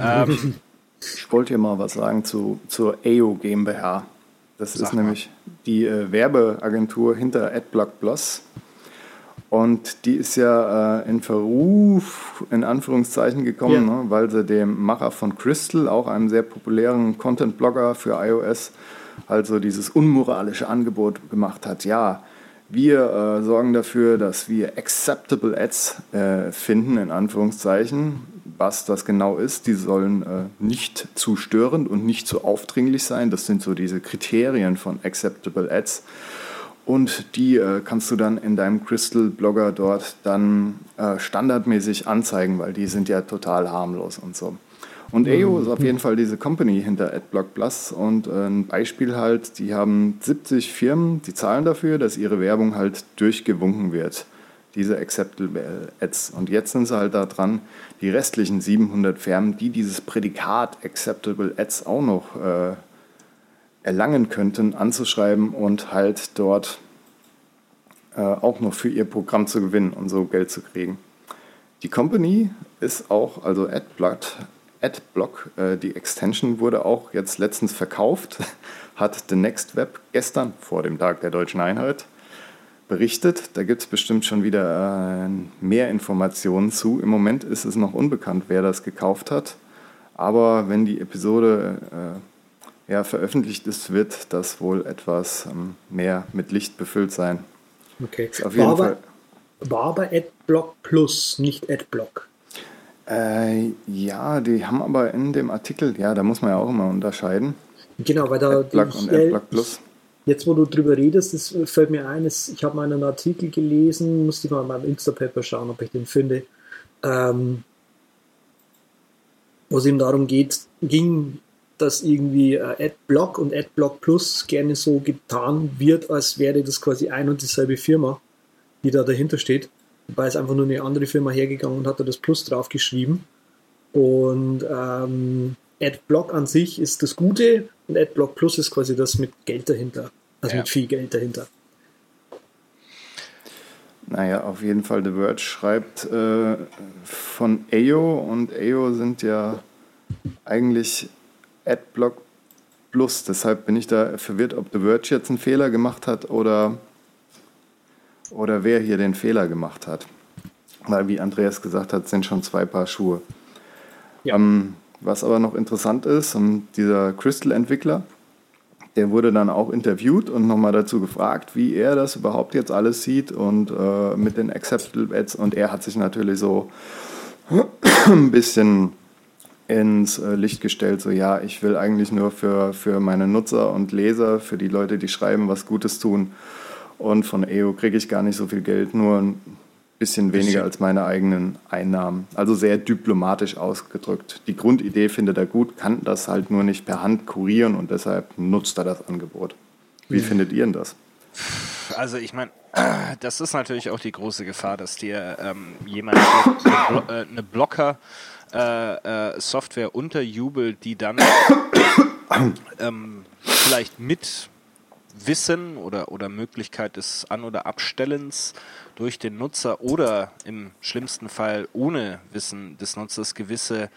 Ähm, [LAUGHS] ich wollte hier mal was sagen zu, zur AO GmbH. Das ist nämlich die äh, Werbeagentur hinter AdBlock Plus. Und die ist ja äh, in Verruf, in Anführungszeichen, gekommen, ja. ne, weil sie dem Macher von Crystal, auch einem sehr populären Content-Blogger für iOS, also dieses unmoralische Angebot gemacht hat. Ja, Wir äh, sorgen dafür, dass wir acceptable Ads äh, finden, in Anführungszeichen. Was das genau ist, die sollen äh, nicht zu störend und nicht zu aufdringlich sein. Das sind so diese Kriterien von acceptable Ads. Und die äh, kannst du dann in deinem Crystal-Blogger dort dann äh, standardmäßig anzeigen, weil die sind ja total harmlos und so. Und mhm. ist auf jeden Fall diese Company hinter AdBlock Plus und äh, ein Beispiel halt, die haben 70 Firmen, die zahlen dafür, dass ihre Werbung halt durchgewunken wird. Diese Acceptable Ads. Und jetzt sind sie halt da dran, die restlichen 700 Firmen, die dieses Prädikat Acceptable Ads auch noch äh, erlangen könnten, anzuschreiben und halt dort äh, auch noch für ihr Programm zu gewinnen und so Geld zu kriegen. Die Company ist auch, also AdBlock, Adblock. Äh, die Extension wurde auch jetzt letztens verkauft, [LAUGHS] hat The Next Web gestern vor dem Tag der deutschen Einheit berichtet. Da gibt es bestimmt schon wieder äh, mehr Informationen zu. Im Moment ist es noch unbekannt, wer das gekauft hat. Aber wenn die Episode äh, ja, veröffentlicht ist, wird das wohl etwas ähm, mehr mit Licht befüllt sein. Okay. Auf jeden war, Fall. war aber Adblock Plus, nicht Adblock. Äh, ja, die haben aber in dem Artikel, ja, da muss man ja auch immer unterscheiden. Genau, weil da. Adblock und Adblock Plus. Jetzt, wo du drüber redest, das fällt mir ein, ich habe mal einen Artikel gelesen, musste ich mal in meinem Instapaper schauen, ob ich den finde, ähm, wo es eben darum geht, ging, dass irgendwie äh, Adblock und Adblock Plus gerne so getan wird, als wäre das quasi ein und dieselbe Firma, die da dahinter steht. Dabei ist einfach nur eine andere Firma hergegangen und hat da das Plus draufgeschrieben. Und ähm, AdBlock an sich ist das Gute und AdBlock Plus ist quasi das mit Geld dahinter. Also ja. mit viel Geld dahinter. Naja, auf jeden Fall, The Verge schreibt äh, von AO und AO sind ja eigentlich AdBlock Plus. Deshalb bin ich da verwirrt, ob The Verge jetzt einen Fehler gemacht hat oder oder wer hier den Fehler gemacht hat. Weil, wie Andreas gesagt hat, sind schon zwei Paar Schuhe. Ja. Ähm, was aber noch interessant ist, um, dieser Crystal-Entwickler, der wurde dann auch interviewt und nochmal dazu gefragt, wie er das überhaupt jetzt alles sieht und äh, mit den Acceptable Ads. Und er hat sich natürlich so [CLEARS THROAT] ein bisschen ins äh, Licht gestellt, so ja, ich will eigentlich nur für, für meine Nutzer und Leser, für die Leute, die schreiben, was Gutes tun. Und von EO kriege ich gar nicht so viel Geld, nur ein bisschen weniger als meine eigenen Einnahmen. Also sehr diplomatisch ausgedrückt. Die Grundidee findet er gut, kann das halt nur nicht per Hand kurieren und deshalb nutzt er das Angebot. Wie mhm. findet ihr denn das? Also ich meine, [CLEARS THROAT] das ist natürlich auch die große Gefahr, dass dir ähm, jemand eine, Blo äh, eine Blocker äh, äh, Software unterjubelt, die dann [COUGHS] ähm, vielleicht mit Wissen oder, oder Möglichkeit des An- oder Abstellens durch den Nutzer oder im schlimmsten Fall ohne Wissen des Nutzers gewisse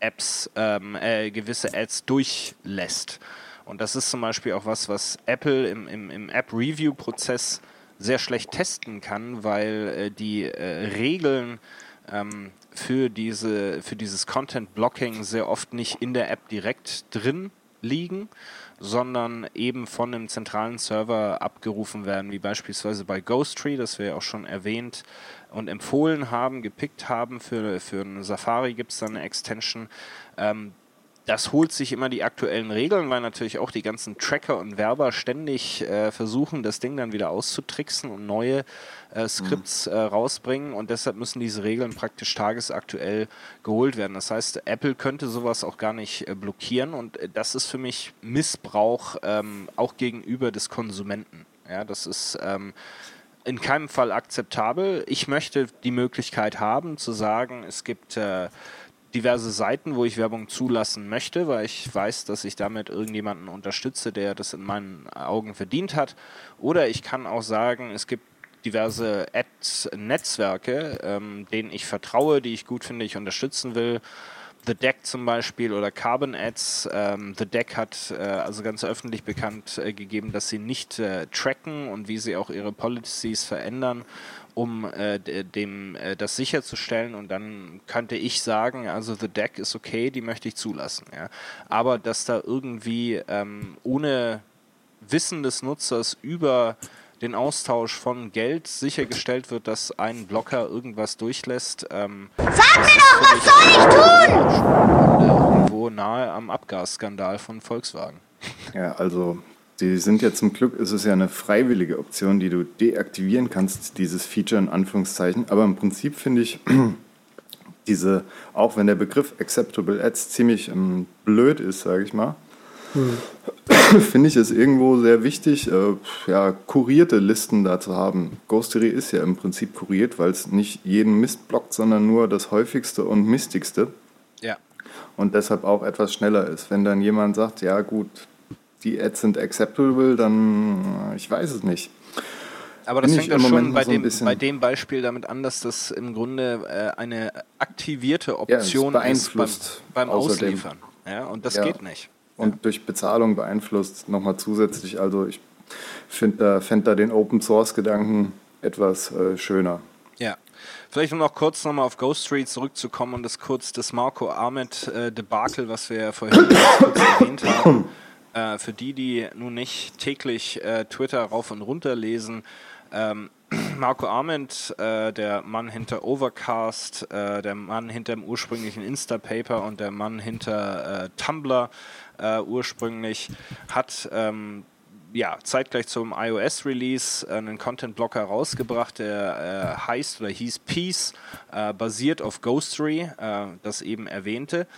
Apps, ähm, äh, gewisse Ads durchlässt. Und das ist zum Beispiel auch was, was Apple im, im, im App-Review-Prozess sehr schlecht testen kann, weil äh, die äh, Regeln ähm, für, diese, für dieses Content-Blocking sehr oft nicht in der App direkt drin liegen, sondern eben von einem zentralen Server abgerufen werden, wie beispielsweise bei Ghosttree, das wir ja auch schon erwähnt und empfohlen haben, gepickt haben. Für, für einen Safari gibt es dann eine Extension. Ähm, das holt sich immer die aktuellen Regeln, weil natürlich auch die ganzen Tracker und Werber ständig äh, versuchen, das Ding dann wieder auszutricksen und neue äh, Skripts mhm. äh, rausbringen und deshalb müssen diese Regeln praktisch tagesaktuell geholt werden. Das heißt, Apple könnte sowas auch gar nicht äh, blockieren und äh, das ist für mich Missbrauch ähm, auch gegenüber des Konsumenten. Ja, das ist ähm, in keinem Fall akzeptabel. Ich möchte die Möglichkeit haben zu sagen, es gibt äh, diverse Seiten, wo ich Werbung zulassen möchte, weil ich weiß, dass ich damit irgendjemanden unterstütze, der das in meinen Augen verdient hat. Oder ich kann auch sagen, es gibt diverse Ads-Netzwerke, ähm, denen ich vertraue, die ich gut finde, ich unterstützen will. The Deck zum Beispiel oder Carbon Ads. Ähm, The Deck hat äh, also ganz öffentlich bekannt äh, gegeben, dass sie nicht äh, tracken und wie sie auch ihre Policies verändern um äh, dem äh, das sicherzustellen und dann könnte ich sagen, also The Deck ist okay, die möchte ich zulassen. Ja. Aber dass da irgendwie ähm, ohne Wissen des Nutzers über den Austausch von Geld sichergestellt wird, dass ein Blocker irgendwas durchlässt. Ähm, Sag mir doch, was soll ich tun? Irgendwo nahe am Abgasskandal von Volkswagen. Ja, also die sind ja zum Glück, ist es ja eine freiwillige Option, die du deaktivieren kannst, dieses Feature in Anführungszeichen. Aber im Prinzip finde ich [CLEARS THROAT] diese, auch wenn der Begriff Acceptable Ads ziemlich ähm, blöd ist, sage ich mal, finde ich es irgendwo sehr wichtig, äh, ja, kurierte Listen da zu haben. Ghostery ist ja im Prinzip kuriert, weil es nicht jeden Mist blockt, sondern nur das häufigste und mistigste. Ja. Und deshalb auch etwas schneller ist. Wenn dann jemand sagt, ja gut, die Ads sind acceptable, dann äh, ich weiß es nicht. Aber das Bin fängt ja schon bei so dem, bei dem Beispiel damit an, dass das im Grunde äh, eine aktivierte Ja, Option ist beim, beim. Ausliefern. Ja, und das Ja. geht nicht. Und durch Bezahlung beeinflusst nochmal zusätzlich. Also ich finde da, fänd da den Open Source Gedanken etwas äh, schöner. Ja. Vielleicht um noch kurz nochmal auf Ghost Street zurückzukommen und das kurz das Marco Ahmed äh, Debakel, was wir ja vorhin [COUGHS] kurz erwähnt haben. Äh, für die, die nun nicht täglich äh, Twitter rauf und runter lesen, ähm, [CLEARS THROAT] Marco Arment, äh, der Mann hinter Overcast, äh, der Mann hinter dem ursprünglichen Instapaper und der Mann hinter äh, Tumblr äh, ursprünglich, hat ähm, ja, zeitgleich zum iOS-Release einen Content-Blocker rausgebracht, der äh, heißt oder hieß Peace, äh, basiert auf Ghostery, das eben erwähnte.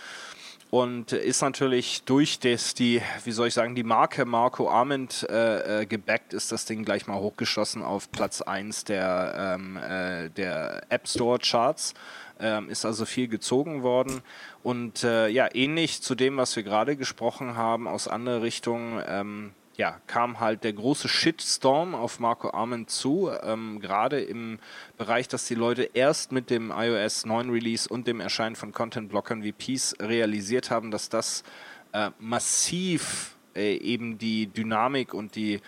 Und ist natürlich durch das, die, wie soll ich sagen, die Marke Marco Arment äh, äh, gebackt, ist das Ding gleich mal hochgeschossen auf Platz 1 der, ähm, äh, der App Store Charts. Ähm, ist also viel gezogen worden. Und äh, ja, ähnlich zu dem, was wir gerade gesprochen haben, aus anderer Richtung, ähm, ja, kam halt der große Shitstorm auf Marco Arment zu, ähm, gerade im Bereich, dass die Leute erst mit dem iOS 9 Release und dem Erscheinen von Content-Blockern wie Peace realisiert haben, dass das äh, massiv äh, eben die Dynamik und die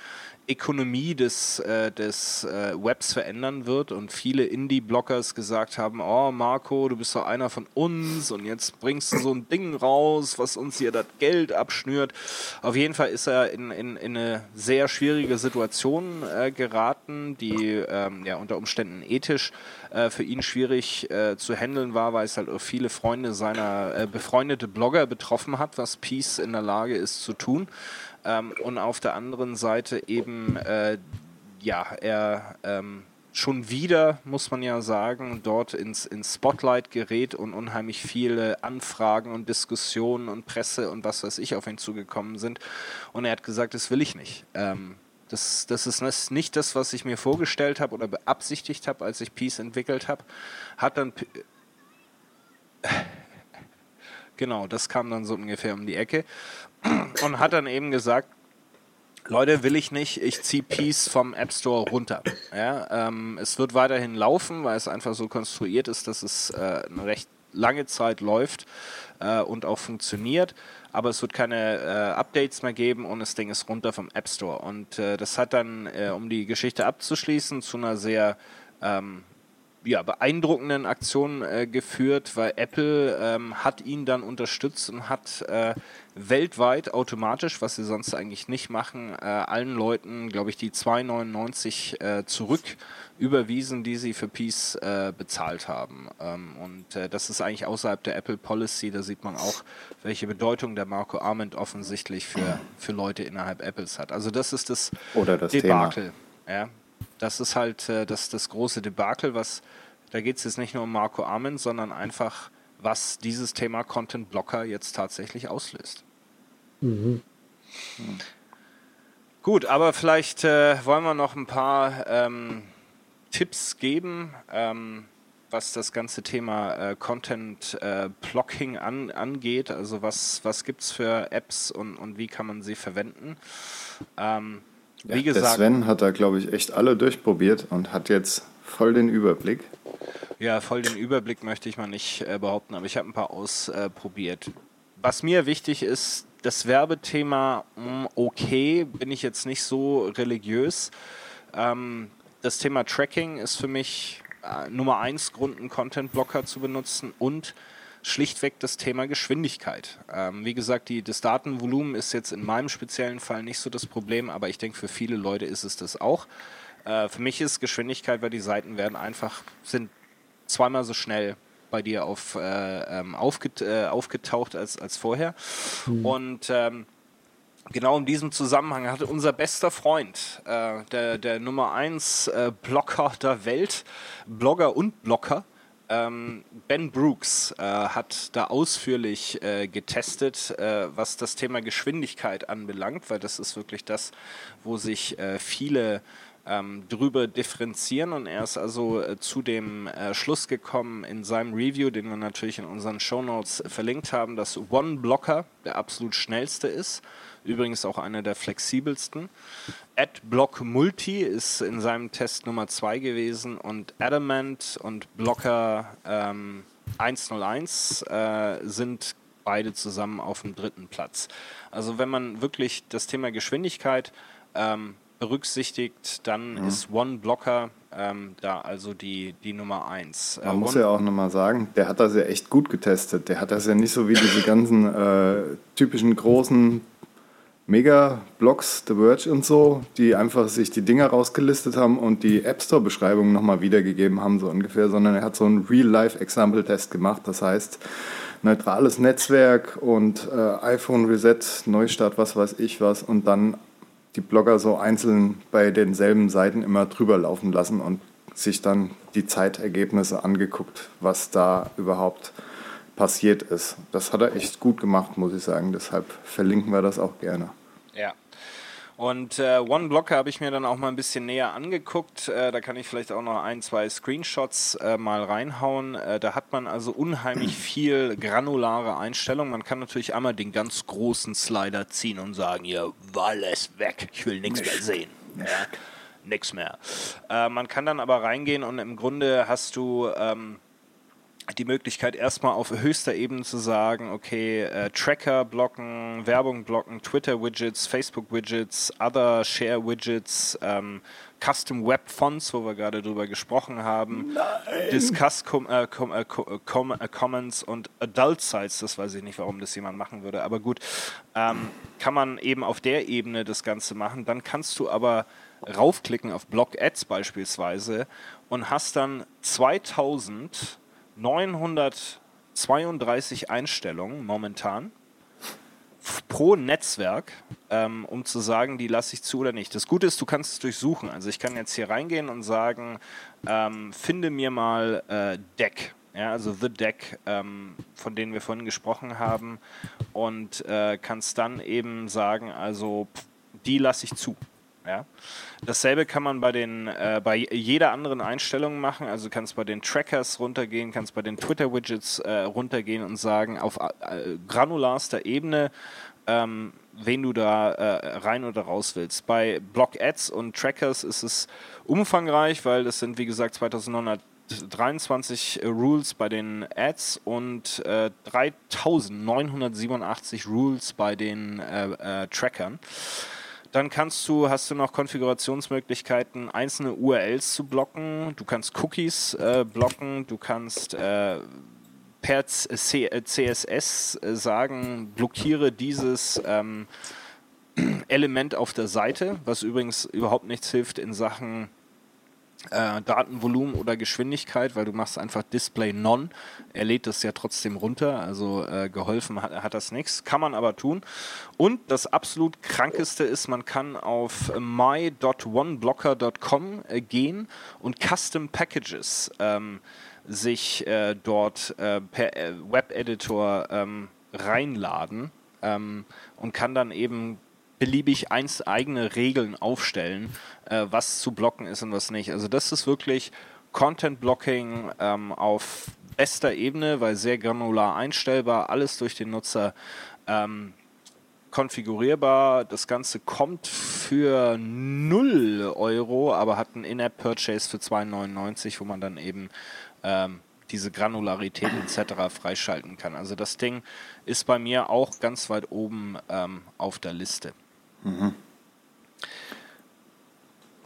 Ökonomie des, äh, des äh, Webs verändern wird und viele Indie-Blockers gesagt haben, oh Marco, du bist doch einer von uns und jetzt bringst du so ein Ding raus, was uns hier das Geld abschnürt. Auf jeden Fall ist er in, in, in eine sehr schwierige Situation äh, geraten, die ähm, ja unter Umständen ethisch äh, für ihn schwierig äh, zu handeln war, weil es halt auch viele Freunde seiner äh, befreundete Blogger betroffen hat, was Peace in der Lage ist zu tun. Ähm, und auf der anderen Seite eben, äh, ja, er ähm, schon wieder, muss man ja sagen, dort ins, ins Spotlight gerät und unheimlich viele Anfragen und Diskussionen und Presse und was weiß ich auf ihn zugekommen sind. Und er hat gesagt, das will ich nicht. Ähm, das, das ist nicht das, was ich mir vorgestellt habe oder beabsichtigt habe, als ich Peace entwickelt habe. Hat dann. P- [LAUGHS] Genau, das kam dann so ungefähr um die Ecke und hat dann eben gesagt, Leute, will ich nicht, ich ziehe Peace vom App Store runter. Ja, ähm, es wird weiterhin laufen, weil es einfach so konstruiert ist, dass es äh, eine recht lange Zeit läuft äh, und auch funktioniert, aber es wird keine äh, Updates mehr geben und das Ding ist runter vom App Store. Und äh, das hat dann, äh, um die Geschichte abzuschließen, zu einer sehr ähm, ja, beeindruckenden Aktionen äh, geführt, weil Apple ähm, hat ihn dann unterstützt und hat äh, weltweit automatisch, was sie sonst eigentlich nicht machen, äh, allen Leuten, glaube ich, die 2,99 äh, zurück überwiesen, die sie für Peace äh, bezahlt haben. Ähm, und äh, das ist eigentlich außerhalb der Apple Policy, da sieht man auch, welche Bedeutung der Marco Arment offensichtlich für, für Leute innerhalb Apples hat. Also das ist das Oder das Debakel. Ja, das ist halt äh, das, das große Debakel, was da geht es jetzt nicht nur um Marco Arment, sondern einfach, was dieses Thema Content Blocker jetzt tatsächlich auslöst. Gut, aber vielleicht äh, wollen wir noch ein paar ähm, Tipps geben, ähm, was das ganze Thema äh, Content äh, Blocking an, angeht. Also was, was gibt es für Apps und, und wie kann man sie verwenden? Ähm, wie Der gesagt, Sven hat da, glaube ich, echt alle durchprobiert und hat jetzt voll den Überblick. Ja, voll den Überblick möchte ich mal nicht äh, behaupten, aber ich habe ein paar ausprobiert. Was mir wichtig ist, das Werbethema, mh, okay, bin ich jetzt nicht so religiös. Ähm, das Thema Tracking ist für mich äh, Nummer eins Grund, einen Content-Blocker zu benutzen und schlichtweg das Thema Geschwindigkeit. Ähm, wie gesagt, die, das Datenvolumen ist jetzt in meinem speziellen Fall nicht so das Problem, aber ich denke, für viele Leute ist es das auch. Äh, für mich ist Geschwindigkeit, weil die Seiten werden einfach, sind zweimal so schnell bei dir auf, äh, ähm, aufget äh, aufgetaucht als, als vorher. Mhm. Und ähm, genau in diesem Zusammenhang hatte unser bester Freund, äh, der, der Nummer 1 äh, Blogger der Welt, Blogger und Blocker, ähm, ben Brooks äh, hat da ausführlich äh, getestet, äh, was das Thema Geschwindigkeit anbelangt, weil das ist wirklich das, wo sich äh, viele ähm, drüber differenzieren. Und er ist also äh, zu dem äh, Schluss gekommen in seinem Review, den wir natürlich in unseren Show Notes verlinkt haben, dass One Blocker der absolut schnellste ist, übrigens auch einer der flexibelsten. AdBlock Multi ist in seinem Test Nummer 2 gewesen und Adamant und Blocker ähm, 101 äh, sind beide zusammen auf dem dritten Platz. Also wenn man wirklich das Thema Geschwindigkeit ähm, berücksichtigt, dann ja. ist One Blocker ähm, da also die, die Nummer 1. Man äh, muss ja auch nochmal sagen, der hat das ja echt gut getestet. Der hat das ja nicht so wie diese ganzen äh, typischen großen Mega-Blogs, The Verge und so, die einfach sich die Dinger rausgelistet haben und die App Store-Beschreibung nochmal wiedergegeben haben, so ungefähr, sondern er hat so einen Real-Life-Example-Test gemacht. Das heißt, neutrales Netzwerk und äh, iPhone Reset, Neustart, was weiß ich was und dann die Blogger so einzeln bei denselben Seiten immer drüber laufen lassen und sich dann die Zeitergebnisse angeguckt, was da überhaupt passiert ist. Das hat er echt gut gemacht, muss ich sagen. Deshalb verlinken wir das auch gerne. Ja. Und äh, OneBlocker habe ich mir dann auch mal ein bisschen näher angeguckt. Äh, da kann ich vielleicht auch noch ein, zwei Screenshots äh, mal reinhauen. Äh, da hat man also unheimlich [CLEARS THROAT] viel granulare Einstellungen. Man kann natürlich einmal den ganz großen Slider ziehen und sagen, ja, alles weg, ich will nichts mehr sehen. Ja, nichts mehr. Äh, man kann dann aber reingehen und im Grunde hast du... Ähm, die Möglichkeit, erstmal auf höchster Ebene zu sagen, okay, äh, Tracker blocken, Werbung blocken, Twitter-Widgets, Facebook-Widgets, Other Share-Widgets, ähm, Custom Web Fonts, wo wir gerade drüber gesprochen haben, Nein. Discuss com, äh, com, äh, com, äh, Comments und Adult Sites, das weiß ich nicht, warum das jemand machen würde, aber gut, ähm, kann man eben auf der Ebene das Ganze machen. Dann kannst du aber raufklicken auf Block Ads beispielsweise und hast dann 2000 932 Einstellungen momentan pro Netzwerk, ähm, um zu sagen, die lasse ich zu oder nicht. Das Gute ist, du kannst es durchsuchen. Also ich kann jetzt hier reingehen und sagen, ähm, finde mir mal äh, Deck. Ja, also The Deck, ähm, von denen wir vorhin gesprochen haben, und äh, kannst dann eben sagen, also die lasse ich zu. Ja? Dasselbe kann man bei, den, äh, bei jeder anderen Einstellung machen. Also kannst bei den Trackers runtergehen, kannst bei den Twitter-Widgets äh, runtergehen und sagen, auf äh, granularster Ebene, ähm, wen du da äh, rein oder raus willst. Bei Block Ads und Trackers ist es umfangreich, weil das sind wie gesagt 2923 äh, Rules bei den Ads und äh, 3987 Rules bei den äh, äh, Trackern. Dann kannst du, hast du noch Konfigurationsmöglichkeiten, einzelne URLs zu blocken. Du kannst Cookies äh, blocken. Du kannst äh, per C CSS äh, sagen, blockiere dieses ähm, [CLEARS THROAT] Element auf der Seite, was übrigens überhaupt nichts hilft in Sachen äh, Datenvolumen oder Geschwindigkeit, weil du machst einfach Display Non. Er lädt das ja trotzdem runter, also äh, geholfen hat, hat das nichts. Kann man aber tun. Und das absolut krankeste ist, man kann auf my.oneblocker.com äh, gehen und Custom Packages ähm, sich äh, dort äh, per äh, Web-Editor ähm, reinladen ähm, und kann dann eben beliebig eins eigene Regeln aufstellen, äh, was zu blocken ist und was nicht. Also das ist wirklich Content Blocking ähm, auf bester Ebene, weil sehr granular einstellbar, alles durch den Nutzer ähm, konfigurierbar. Das Ganze kommt für 0 Euro, aber hat einen In-App-Purchase für 2,99, wo man dann eben ähm, diese Granularität etc. freischalten kann. Also das Ding ist bei mir auch ganz weit oben ähm, auf der Liste. Mhm.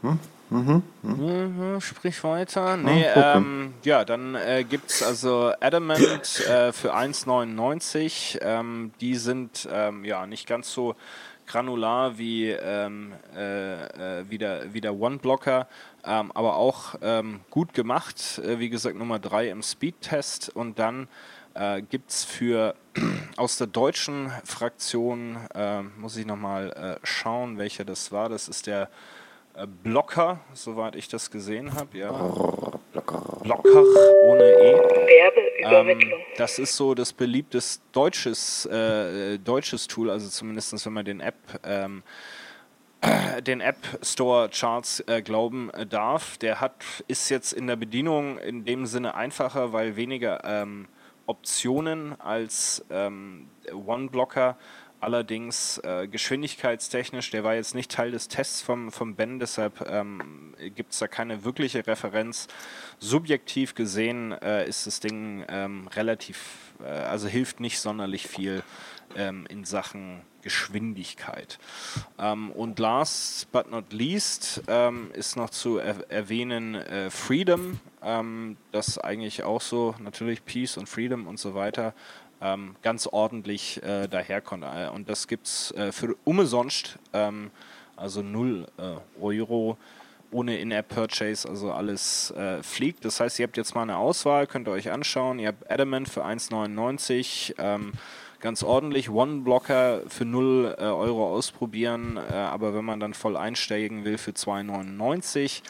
Hm? Mhm, mhm. Sprich weiter. Nee, ähm, ja, dann äh, gibt es also Adamant äh, für 1,99. Ähm, die sind ähm, ja nicht ganz so granular wie, ähm, äh, äh, wie der, wie der One-Blocker, ähm, aber auch ähm, gut gemacht. Äh, wie gesagt, Nummer 3 im Speed-Test. Und dann äh, gibt es für [CLEARS THROAT] aus der deutschen Fraktion, äh, muss ich nochmal äh, schauen, welcher das war. Das ist der äh, Blocker, soweit ich das gesehen habe. Ja. Blocker. Blocker ohne E. Werbeübermittlung. Ähm, das ist so das beliebtes deutsches, äh, deutsches Tool, also zumindest wenn man den App ähm, den App Store Charts äh, glauben äh, darf. Der hat ist jetzt in der Bedienung in dem Sinne einfacher, weil weniger ähm, Optionen als ähm, One-Blocker. Allerdings äh, geschwindigkeitstechnisch, der war jetzt nicht Teil des Tests vom, vom Ben, deshalb ähm, gibt es da keine wirkliche Referenz. Subjektiv gesehen äh, ist das Ding ähm, relativ, äh, also hilft nicht sonderlich viel ähm, in Sachen Geschwindigkeit. Ähm, und last but not least ähm, ist noch zu er erwähnen äh, Freedom, ähm, das eigentlich auch so natürlich Peace und Freedom und so weiter ähm, ganz ordentlich äh, daherkommt. Äh, und das gibt es äh, für umsonst, ähm, also 0 äh, Euro ohne In-App-Purchase, also alles äh, fliegt. Das heißt, ihr habt jetzt mal eine Auswahl, könnt ihr euch anschauen. Ihr habt Adamant für 1,99. Ähm, ganz ordentlich. One-Blocker für 0 äh, Euro ausprobieren, äh, aber wenn man dann voll einsteigen will für 2,99.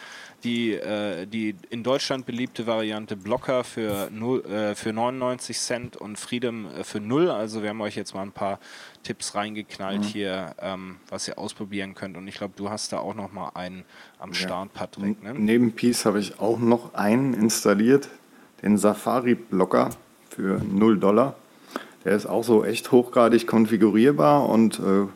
Die, äh, die in Deutschland beliebte Variante Blocker für, 0, äh, für 99 Cent und Freedom äh, für 0. Also wir haben euch jetzt mal ein paar Tipps reingeknallt mhm. hier, ähm, was ihr ausprobieren könnt. Und ich glaube, du hast da auch noch mal einen am Start, Patrick. Ne? Neben Peace habe ich auch noch einen installiert, den Safari Blocker für 0 Dollar. Der ist auch so echt hochgradig konfigurierbar und äh,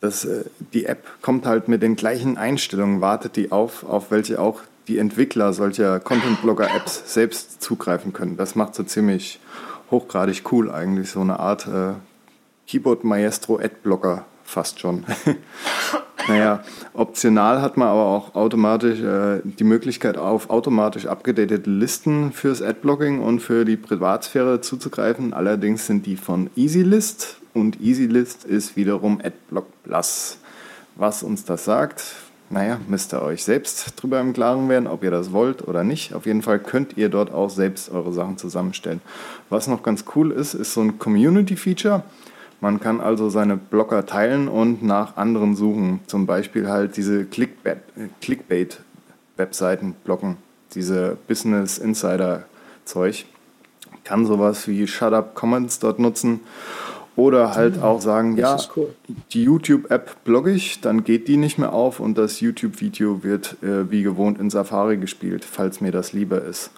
das, äh, die App kommt halt mit den gleichen Einstellungen, wartet die auf, auf welche auch die Entwickler solcher Content-Blogger-Apps selbst zugreifen können. Das macht so ziemlich hochgradig cool eigentlich, so eine Art äh, Keyboard Maestro Adblocker fast schon. [LAUGHS] naja, optional hat man aber auch automatisch äh, die Möglichkeit auf automatisch abgedatete Listen fürs Adblocking und für die Privatsphäre zuzugreifen. Allerdings sind die von EasyList und EasyList ist wiederum AdBlock Plus. Was uns das sagt, naja, müsst ihr euch selbst drüber im Klaren werden, ob ihr das wollt oder nicht. Auf jeden Fall könnt ihr dort auch selbst eure Sachen zusammenstellen. Was noch ganz cool ist, ist so ein Community-Feature. Man kann also seine Blocker teilen und nach anderen suchen. Zum Beispiel halt diese Clickbait-Webseiten blocken. Diese Business Insider-Zeug. Kann sowas wie Shut Up Comments dort nutzen oder halt auch sagen, ja, cool. die YouTube-App blogge ich, dann geht die nicht mehr auf und das YouTube-Video wird äh, wie gewohnt in Safari gespielt, falls mir das lieber ist.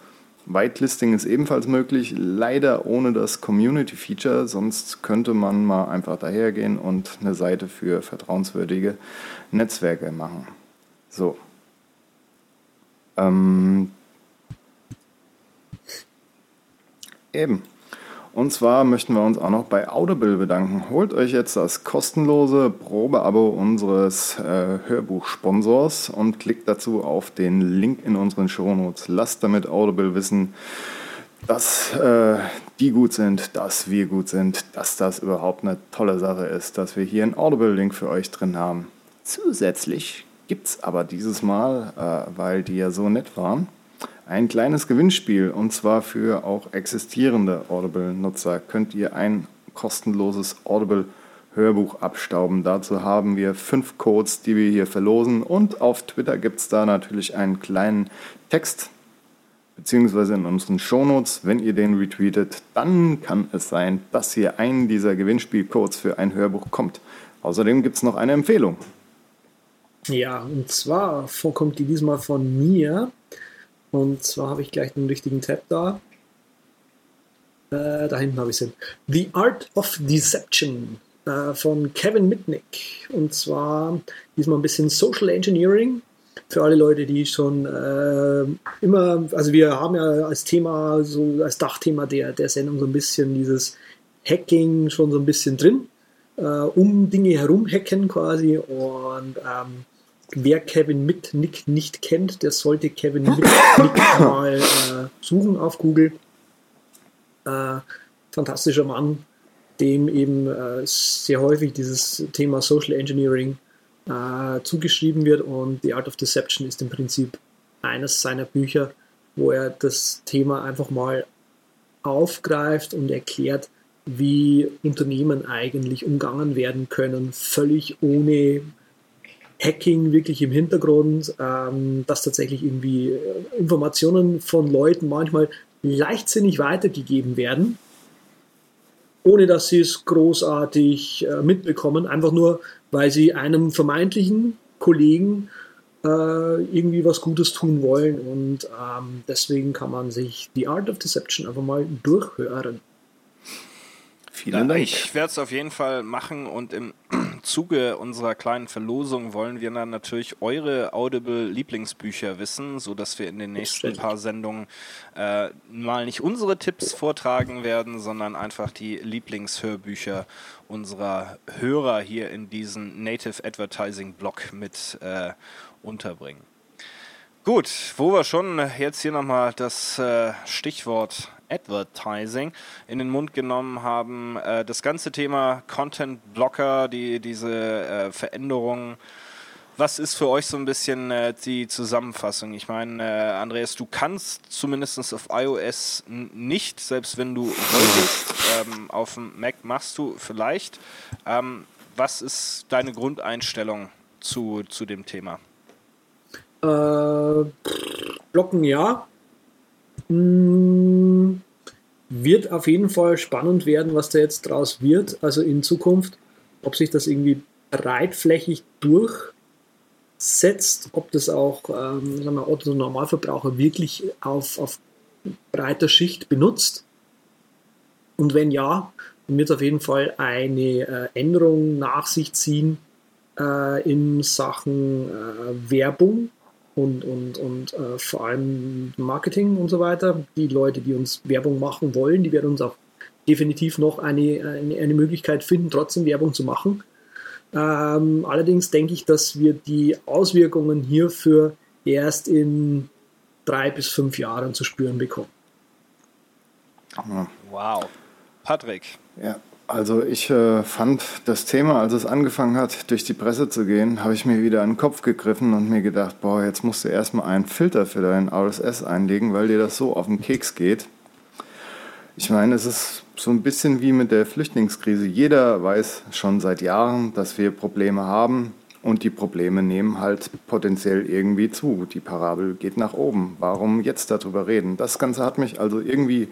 Whitelisting ist ebenfalls möglich, leider ohne das Community-Feature, sonst könnte man mal einfach dahergehen und eine Seite für vertrauenswürdige Netzwerke machen. So. Ähm, eben. Und zwar möchten wir uns auch noch bei Audible bedanken. Holt euch jetzt das kostenlose Probeabo unseres äh, Hörbuchsponsors und klickt dazu auf den Link in unseren Shownotes. Lasst damit Audible wissen, dass äh, die gut sind, dass wir gut sind, dass das überhaupt eine tolle Sache ist, dass wir hier einen Audible-Link für euch drin haben. Zusätzlich gibt es aber dieses Mal, äh, weil die ja so nett waren, ein kleines Gewinnspiel und zwar für auch existierende Audible-Nutzer könnt ihr ein kostenloses Audible-Hörbuch abstauben. Dazu haben wir fünf Codes, die wir hier verlosen und auf Twitter gibt es da natürlich einen kleinen Text beziehungsweise in unseren Shownotes, wenn ihr den retweetet, dann kann es sein, dass hier einen dieser Gewinnspielcodes für ein Hörbuch kommt. Außerdem gibt es noch eine Empfehlung. Ja, und zwar kommt die diesmal von mir. Und zwar habe ich gleich den richtigen Tab da. Äh, da hinten habe ich es. The Art of Deception äh, von Kevin Mitnick. Und zwar diesmal ein bisschen Social Engineering für alle Leute, die schon äh, immer, also wir haben ja als Thema, so als Dachthema der, der Sendung so ein bisschen dieses Hacking schon so ein bisschen drin, äh, um Dinge herum hacken quasi und ähm, wer Kevin Mitnick nicht kennt, der sollte Kevin Mitnick mal äh, suchen auf Google. Äh, fantastischer Mann. dem eben äh, sehr häufig dieses Thema Social Engineering äh, zugeschrieben wird und The Art of Deception ist im Prinzip eines seiner Bücher, wo er das Thema einfach mal aufgreift und erklärt, wie Unternehmen eigentlich umgangen werden können, völlig ohne Hacking wirklich im Hintergrund, ähm, dass tatsächlich irgendwie äh, Informationen von Leuten manchmal leichtsinnig weitergegeben werden, ohne dass sie es großartig äh, mitbekommen, einfach nur, weil sie einem vermeintlichen Kollegen äh, irgendwie was Gutes tun wollen. Und ähm, deswegen kann man sich The Art of Deception einfach mal durchhören. Vielen Dank. Ich werde es auf jeden Fall machen und im Zuge unserer kleinen Verlosung wollen wir dann natürlich eure Audible-Lieblingsbücher wissen, sodass wir in den nächsten paar Sendungen äh, mal nicht unsere Tipps vortragen werden, sondern einfach die Lieblingshörbücher unserer Hörer hier in diesen Native Advertising Blog mit äh, unterbringen. Gut, wo wir schon jetzt hier nochmal das äh, Stichwort Advertising in den Mund genommen haben, äh, das ganze Thema Content Blocker, die, diese äh, Veränderungen. Was ist für euch so ein bisschen äh, die Zusammenfassung? Ich meine, äh, Andreas, du kannst zumindest auf iOS nicht, selbst wenn du wolltest, ähm, auf dem Mac machst du vielleicht. Ähm, was ist deine Grundeinstellung zu, zu dem Thema? Äh, Blocken ja. Hm, wird auf jeden Fall spannend werden, was da jetzt draus wird. Also in Zukunft, ob sich das irgendwie breitflächig durchsetzt, ob das auch ähm, sagen wir, Otto Normalverbraucher wirklich auf, auf breiter Schicht benutzt. Und wenn ja, dann wird auf jeden Fall eine äh, Änderung nach sich ziehen äh, in Sachen äh, Werbung und, und, und äh, vor allem Marketing und so weiter. Die Leute, die uns Werbung machen wollen, die werden uns auch definitiv noch eine, eine, eine Möglichkeit finden, trotzdem Werbung zu machen. Ähm, allerdings denke ich, dass wir die Auswirkungen hierfür erst in drei bis fünf Jahren zu spüren bekommen. Wow. Patrick. Ja, also ich äh, fand das Thema, als es angefangen hat, durch die Presse zu gehen, habe ich mir wieder den Kopf gegriffen und mir gedacht, boah, jetzt musst du erstmal einen Filter für deinen RSS einlegen, weil dir das so auf den Keks geht. Ich meine, es ist so ein bisschen wie mit der Flüchtlingskrise. Jeder weiß schon seit Jahren, dass wir Probleme haben und die Probleme nehmen halt potenziell irgendwie zu. Die Parabel geht nach oben. Warum jetzt darüber reden? Das Ganze hat mich also irgendwie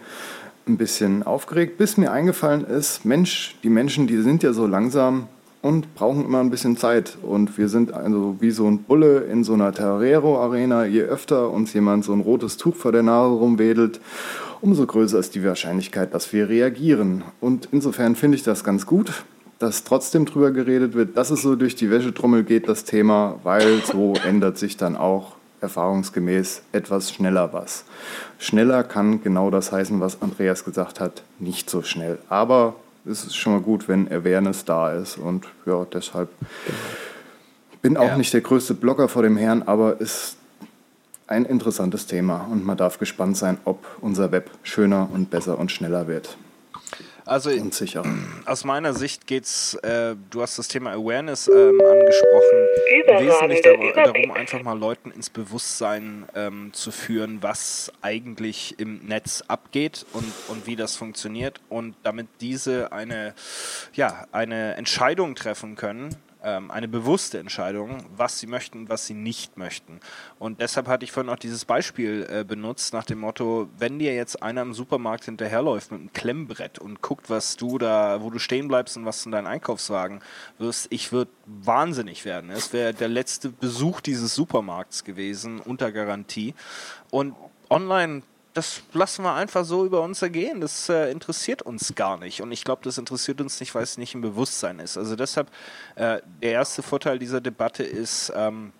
ein bisschen aufgeregt, bis mir eingefallen ist, Mensch, die Menschen, die sind ja so langsam und brauchen immer ein bisschen Zeit. Und wir sind also wie so ein Bulle in so einer Terrero-Arena. Je öfter uns jemand so ein rotes Tuch vor der Nase rumwedelt, umso größer ist die Wahrscheinlichkeit, dass wir reagieren. Und insofern finde ich das ganz gut, dass trotzdem drüber geredet wird, dass es so durch die Wäschetrommel geht, das Thema, weil so ändert sich dann auch erfahrungsgemäß etwas schneller was. Schneller kann genau das heißen, was Andreas gesagt hat, nicht so schnell. Aber es ist schon mal gut, wenn Awareness da ist. Und ja, deshalb bin auch ja. nicht der größte Blogger vor dem Herrn, aber ist ein interessantes Thema und man darf gespannt sein, ob unser Web schöner und besser und schneller wird. Also und sicher. aus meiner Sicht geht's, äh, du hast das Thema Awareness ähm, angesprochen, wesentlich dar darum, einfach mal Leuten ins Bewusstsein ähm, zu führen, was eigentlich im Netz abgeht und, und wie das funktioniert und damit diese eine, ja, eine Entscheidung treffen können, ähm, eine bewusste Entscheidung, was sie möchten und was sie nicht möchten. Und deshalb hatte ich vorhin auch dieses Beispiel äh, benutzt nach dem Motto, wenn dir jetzt einer im Supermarkt hinterherläuft mit einem Klemmbrett und guckt, was du da, wo du stehen bleibst und was in deinen Einkaufswagen wirst, ich würde wahnsinnig werden. Es wäre der letzte Besuch dieses Supermarkts gewesen, unter Garantie. Und online das lassen wir einfach so über uns ergehen. Das äh, interessiert uns gar nicht. Und ich glaube, das interessiert uns nicht, weil es nicht im Bewusstsein ist. Also deshalb, äh, der erste Vorteil dieser Debatte ist, ähm,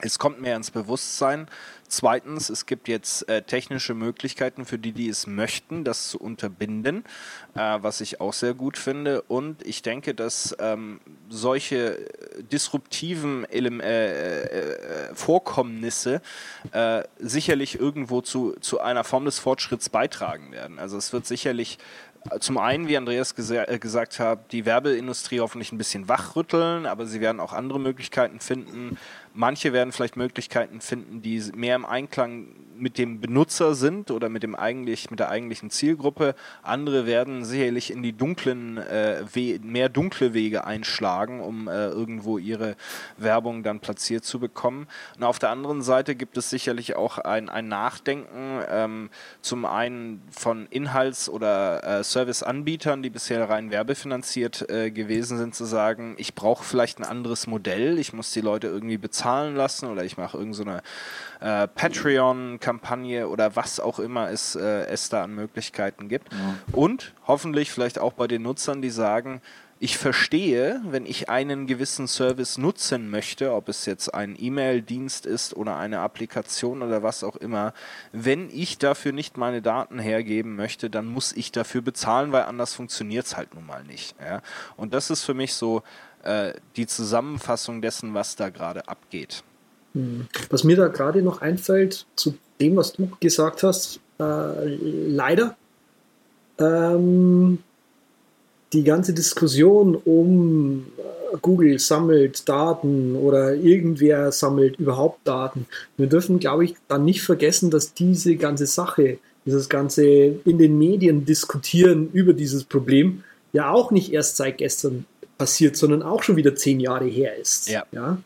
es kommt mehr ins Bewusstsein. Zweitens, es gibt jetzt äh, technische Möglichkeiten für die, die es möchten, das zu unterbinden, äh, was ich auch sehr gut finde. Und ich denke, dass ähm, solche disruptiven Ele äh, äh, Vorkommnisse äh, sicherlich irgendwo zu, zu einer Form des Fortschritts beitragen werden. Also es wird sicherlich zum einen, wie Andreas äh, gesagt hat, die Werbeindustrie hoffentlich ein bisschen wachrütteln, aber sie werden auch andere Möglichkeiten finden. Manche werden vielleicht Möglichkeiten finden, die mehr im Einklang mit dem Benutzer sind oder mit dem eigentlich mit der eigentlichen Zielgruppe. Andere werden sicherlich in die dunklen äh, mehr dunkle Wege einschlagen, um äh, irgendwo ihre Werbung dann platziert zu bekommen. Und auf der anderen Seite gibt es sicherlich auch ein, ein Nachdenken ähm, zum einen von Inhalts- oder äh, Serviceanbietern, die bisher rein werbefinanziert äh, gewesen sind, zu sagen, ich brauche vielleicht ein anderes Modell, ich muss die Leute irgendwie bezahlen lassen oder ich mache irgendeine so äh, Patreon-Kampagne oder was auch immer es, äh, es da an Möglichkeiten gibt. Ja. Und hoffentlich vielleicht auch bei den Nutzern, die sagen, ich verstehe, wenn ich einen gewissen Service nutzen möchte, ob es jetzt ein E-Mail-Dienst ist oder eine Applikation oder was auch immer, wenn ich dafür nicht meine Daten hergeben möchte, dann muss ich dafür bezahlen, weil anders funktioniert es halt nun mal nicht. Ja? Und das ist für mich so äh, die Zusammenfassung dessen, was da gerade abgeht. Hm. Was mir da gerade noch einfällt, zu dem, was du gesagt hast, äh, leider, ähm, die ganze Diskussion um äh, Google sammelt Daten oder irgendwer sammelt überhaupt Daten. Wir dürfen, glaube ich, dann nicht vergessen, dass diese ganze Sache, dieses ganze in den Medien diskutieren über dieses Problem, ja auch nicht erst seit gestern passiert, sondern auch schon wieder zehn Jahre her ist. Ja. ja?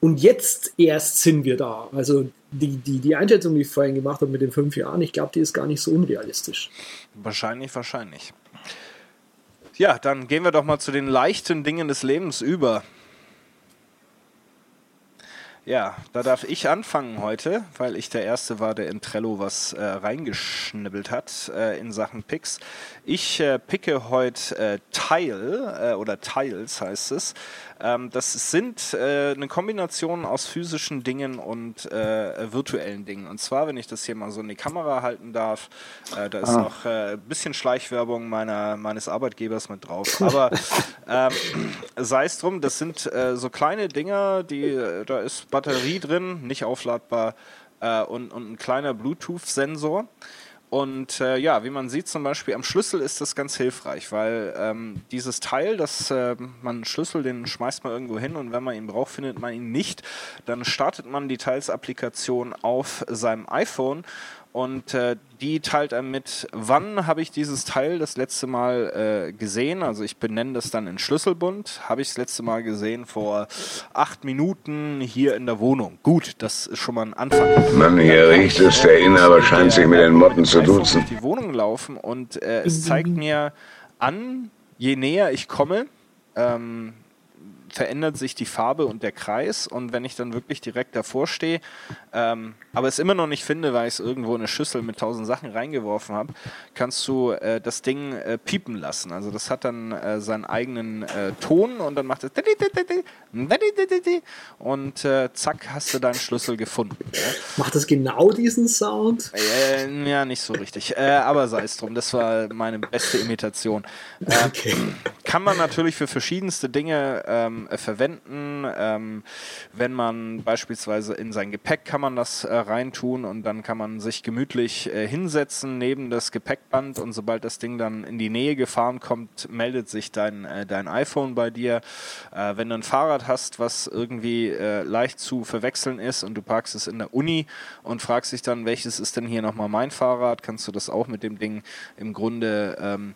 Und jetzt erst sind wir da. Also die, die, die Einschätzung, die ich vorhin gemacht habe mit den fünf Jahren, ich glaube, die ist gar nicht so unrealistisch. Wahrscheinlich, wahrscheinlich. Ja, dann gehen wir doch mal zu den leichten Dingen des Lebens über. Ja, da darf ich anfangen heute, weil ich der Erste war, der in Trello was äh, reingeschnibbelt hat äh, in Sachen Picks. Ich äh, picke heute äh, Tile äh, oder Tiles heißt es. Ähm, das sind äh, eine Kombination aus physischen Dingen und äh, virtuellen Dingen. Und zwar, wenn ich das hier mal so in die Kamera halten darf, äh, da ist ah. noch ein bisschen Schleichwerbung meiner, meines Arbeitgebers mit drauf. Aber [LAUGHS] ähm, sei es drum, das sind so kleine Dinger, die, da ist Batterie drin, nicht aufladbar und, und ein kleiner Bluetooth-Sensor. Und äh, ja, wie man sieht zum Beispiel am Schlüssel ist das ganz hilfreich, weil ähm, dieses Teil, das äh, man Schlüssel, den schmeißt man irgendwo hin und wenn man ihn braucht, findet man ihn nicht. Dann startet man die Teils-Applikation auf seinem iPhone und äh, die teilt einem mit, wann habe ich dieses Teil das letzte Mal äh, gesehen. Also ich benenne das dann in Schlüsselbund. Habe ich das letzte Mal gesehen vor acht Minuten hier in der Wohnung. Gut, das ist schon mal ein Anfang. Mann, hier riecht es. Der Inhaber scheint sich mit den Motten zu duzen. die Wohnung laufen und äh, es zeigt mir an, je näher ich komme, ähm, verändert sich die Farbe und der Kreis. Und wenn ich dann wirklich direkt davor stehe, ähm, aber es immer noch nicht finde, weil ich es irgendwo in eine Schüssel mit tausend Sachen reingeworfen habe, kannst du äh, das Ding äh, piepen lassen. Also das hat dann äh, seinen eigenen äh, Ton und dann macht es und äh, zack, hast du deinen Schlüssel gefunden. Ja. Macht das genau diesen Sound? Äh, ja, nicht so richtig. aber sei es drum, das war meine beste Imitation. Okay. Kann man natürlich für verschiedenste Dinge ähm, verwenden. Ähm, wenn man beispielsweise in sein Gepäck kann man das äh, reintun und dann kann man sich gemütlich äh, hinsetzen neben das Gepäckband und sobald das Ding dann in die Nähe gefahren kommt, meldet sich dein, äh, dein iPhone bei dir. Äh, wenn du ein Fahrrad hast, was irgendwie äh, leicht zu verwechseln ist und du parkst es in der Uni und fragst dich dann, welches ist denn hier nochmal mein Fahrrad, kannst du das auch mit dem Ding im Grunde ähm,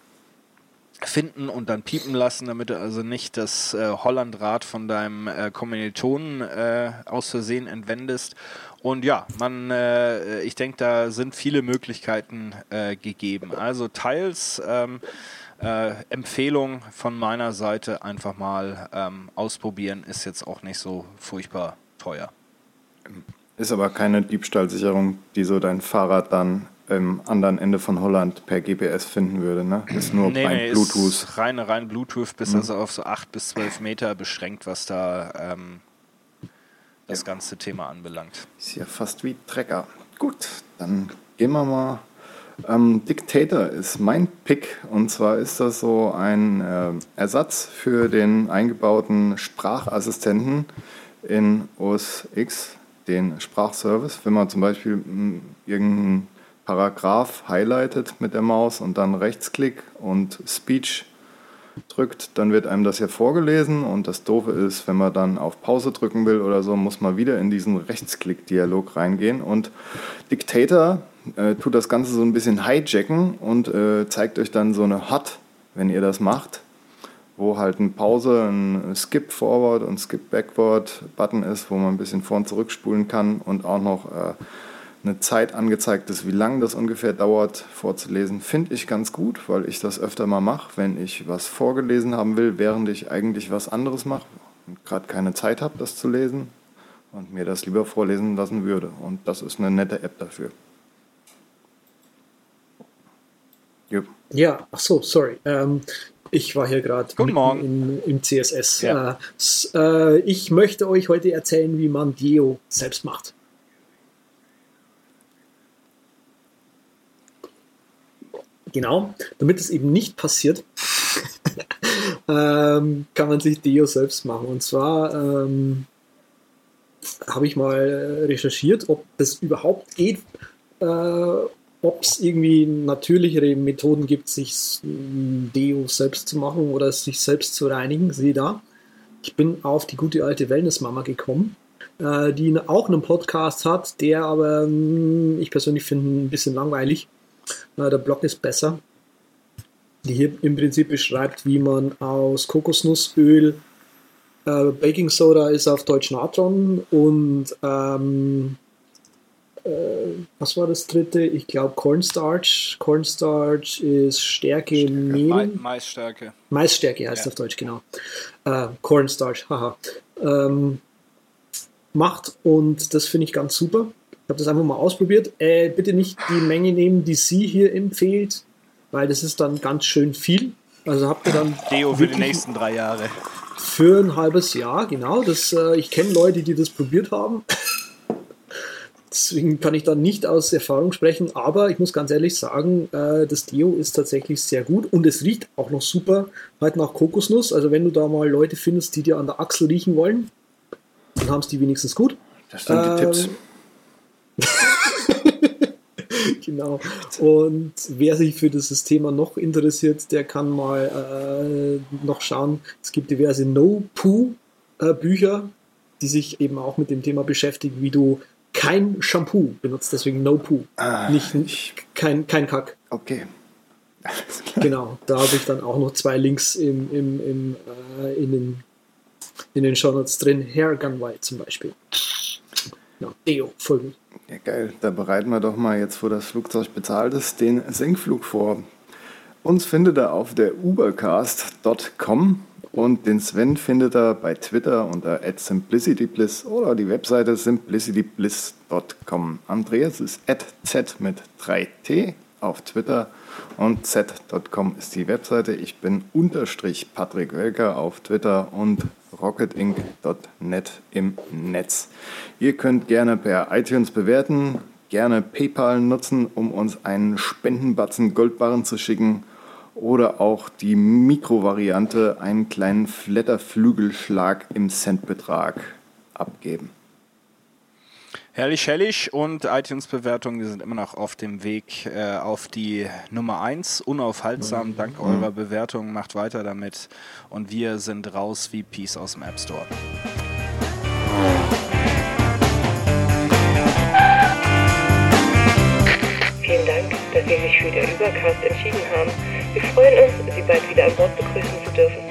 finden und dann piepen lassen, damit du also nicht das äh, Hollandrad von deinem äh, Kommilitonen äh, aus Versehen entwendest. Und ja, man, äh, ich denke, da sind viele Möglichkeiten äh, gegeben. Also teils ähm, äh, Empfehlung von meiner Seite einfach mal ähm, ausprobieren, ist jetzt auch nicht so furchtbar teuer. Ist aber keine Diebstahlsicherung, die so dein Fahrrad dann am anderen Ende von Holland per GPS finden würde. Ne? Ist nur nee, rein nee, Bluetooth. Ist rein, rein Bluetooth bis mhm. also auf so 8 bis 12 Meter beschränkt, was da ähm, das ganze Thema anbelangt. Ist ja fast wie Trecker. Gut, dann gehen wir mal. Ähm, Dictator ist mein Pick und zwar ist das so ein äh, Ersatz für den eingebauten Sprachassistenten in OS X, den Sprachservice. Wenn man zum Beispiel hm, irgendeinen Paragraph highlightet mit der Maus und dann Rechtsklick und Speech drückt, dann wird einem das ja vorgelesen und das Doofe ist, wenn man dann auf Pause drücken will oder so, muss man wieder in diesen Rechtsklick-Dialog reingehen und Dictator äh, tut das Ganze so ein bisschen hijacken und äh, zeigt euch dann so eine Hot, wenn ihr das macht, wo halt ein Pause, ein Skip Forward und Skip Backward Button ist, wo man ein bisschen vor und zurückspulen kann und auch noch äh, eine Zeit angezeigt ist, wie lange das ungefähr dauert vorzulesen, finde ich ganz gut, weil ich das öfter mal mache, wenn ich was vorgelesen haben will, während ich eigentlich was anderes mache und gerade keine Zeit habe, das zu lesen und mir das lieber vorlesen lassen würde. Und das ist eine nette App dafür. Jupp. Ja, ach so, sorry. Ähm, ich war hier gerade im CSS. Ja. Äh, äh, ich möchte euch heute erzählen, wie man Geo selbst macht. Genau, damit es eben nicht passiert, [LAUGHS] ähm, kann man sich Deo selbst machen. Und zwar ähm, habe ich mal recherchiert, ob das überhaupt geht, äh, ob es irgendwie natürlichere Methoden gibt, sich Deo selbst zu machen oder sich selbst zu reinigen. Sieh da, ich bin auf die gute alte Wellness-Mama gekommen, äh, die auch einen Podcast hat, der aber ich persönlich finde ein bisschen langweilig der Blog ist besser. Die hier im Prinzip beschreibt, wie man aus Kokosnussöl, äh, Baking Soda ist auf Deutsch Natron und ähm, äh, was war das dritte? Ich glaube Cornstarch. Cornstarch ist Stärke, Stärke. Mehl. Maisstärke. Maisstärke heißt ja. auf Deutsch, genau. Äh, Cornstarch, haha. Ähm, macht und das finde ich ganz super habe das einfach mal ausprobiert. Äh, bitte nicht die Menge nehmen, die sie hier empfiehlt, weil das ist dann ganz schön viel. Also habt ihr dann. Deo für die nächsten drei Jahre. Für ein halbes Jahr, genau. Das, äh, ich kenne Leute, die das probiert haben. Deswegen kann ich da nicht aus Erfahrung sprechen, aber ich muss ganz ehrlich sagen, äh, das Deo ist tatsächlich sehr gut und es riecht auch noch super, halt nach Kokosnuss. Also wenn du da mal Leute findest, die dir an der Achsel riechen wollen, dann haben es die wenigstens gut. Das sind die ähm, Tipps. [LAUGHS] genau. Und wer sich für dieses Thema noch interessiert, der kann mal äh, noch schauen. Es gibt diverse No-Poo-Bücher, die sich eben auch mit dem Thema beschäftigen, wie du kein Shampoo benutzt, deswegen No Poo. Ah, nicht, ich, kein, kein Kack. Okay. [LAUGHS] Genau, da habe ich dann auch noch zwei Links im, im, im, äh, in den, in den Shownotes drin. Hair Gun White zum Beispiel. Ja, Deo, gut. Ja, geil. Da bereiten wir doch mal jetzt, wo das Flugzeug bezahlt ist, den Senkflug vor. Uns findet er auf der ubercast.com und den Sven findet er bei Twitter unter @simplicitybliss oder die Webseite simplicitybliss.com. Andreas ist z mit 3t auf Twitter und z.com ist die Webseite. Ich bin unterstrich Patrick Welker auf Twitter und rocketinc.net im Netz. Ihr könnt gerne per iTunes bewerten, gerne PayPal nutzen, um uns einen Spendenbatzen Goldbarren zu schicken oder auch die Mikrovariante, einen kleinen Flatterflügelschlag im Centbetrag abgeben. Herrlich, herrlich. Und iTunes-Bewertungen, die sind immer noch auf dem Weg äh, auf die Nummer 1. Unaufhaltsam, mhm. dank mhm. eurer Bewertungen. Macht weiter damit. Und wir sind raus wie Peace aus dem App Store. Vielen Dank, dass Sie sich für den Übercast entschieden haben. Wir freuen uns, Sie bald wieder an Bord begrüßen zu dürfen.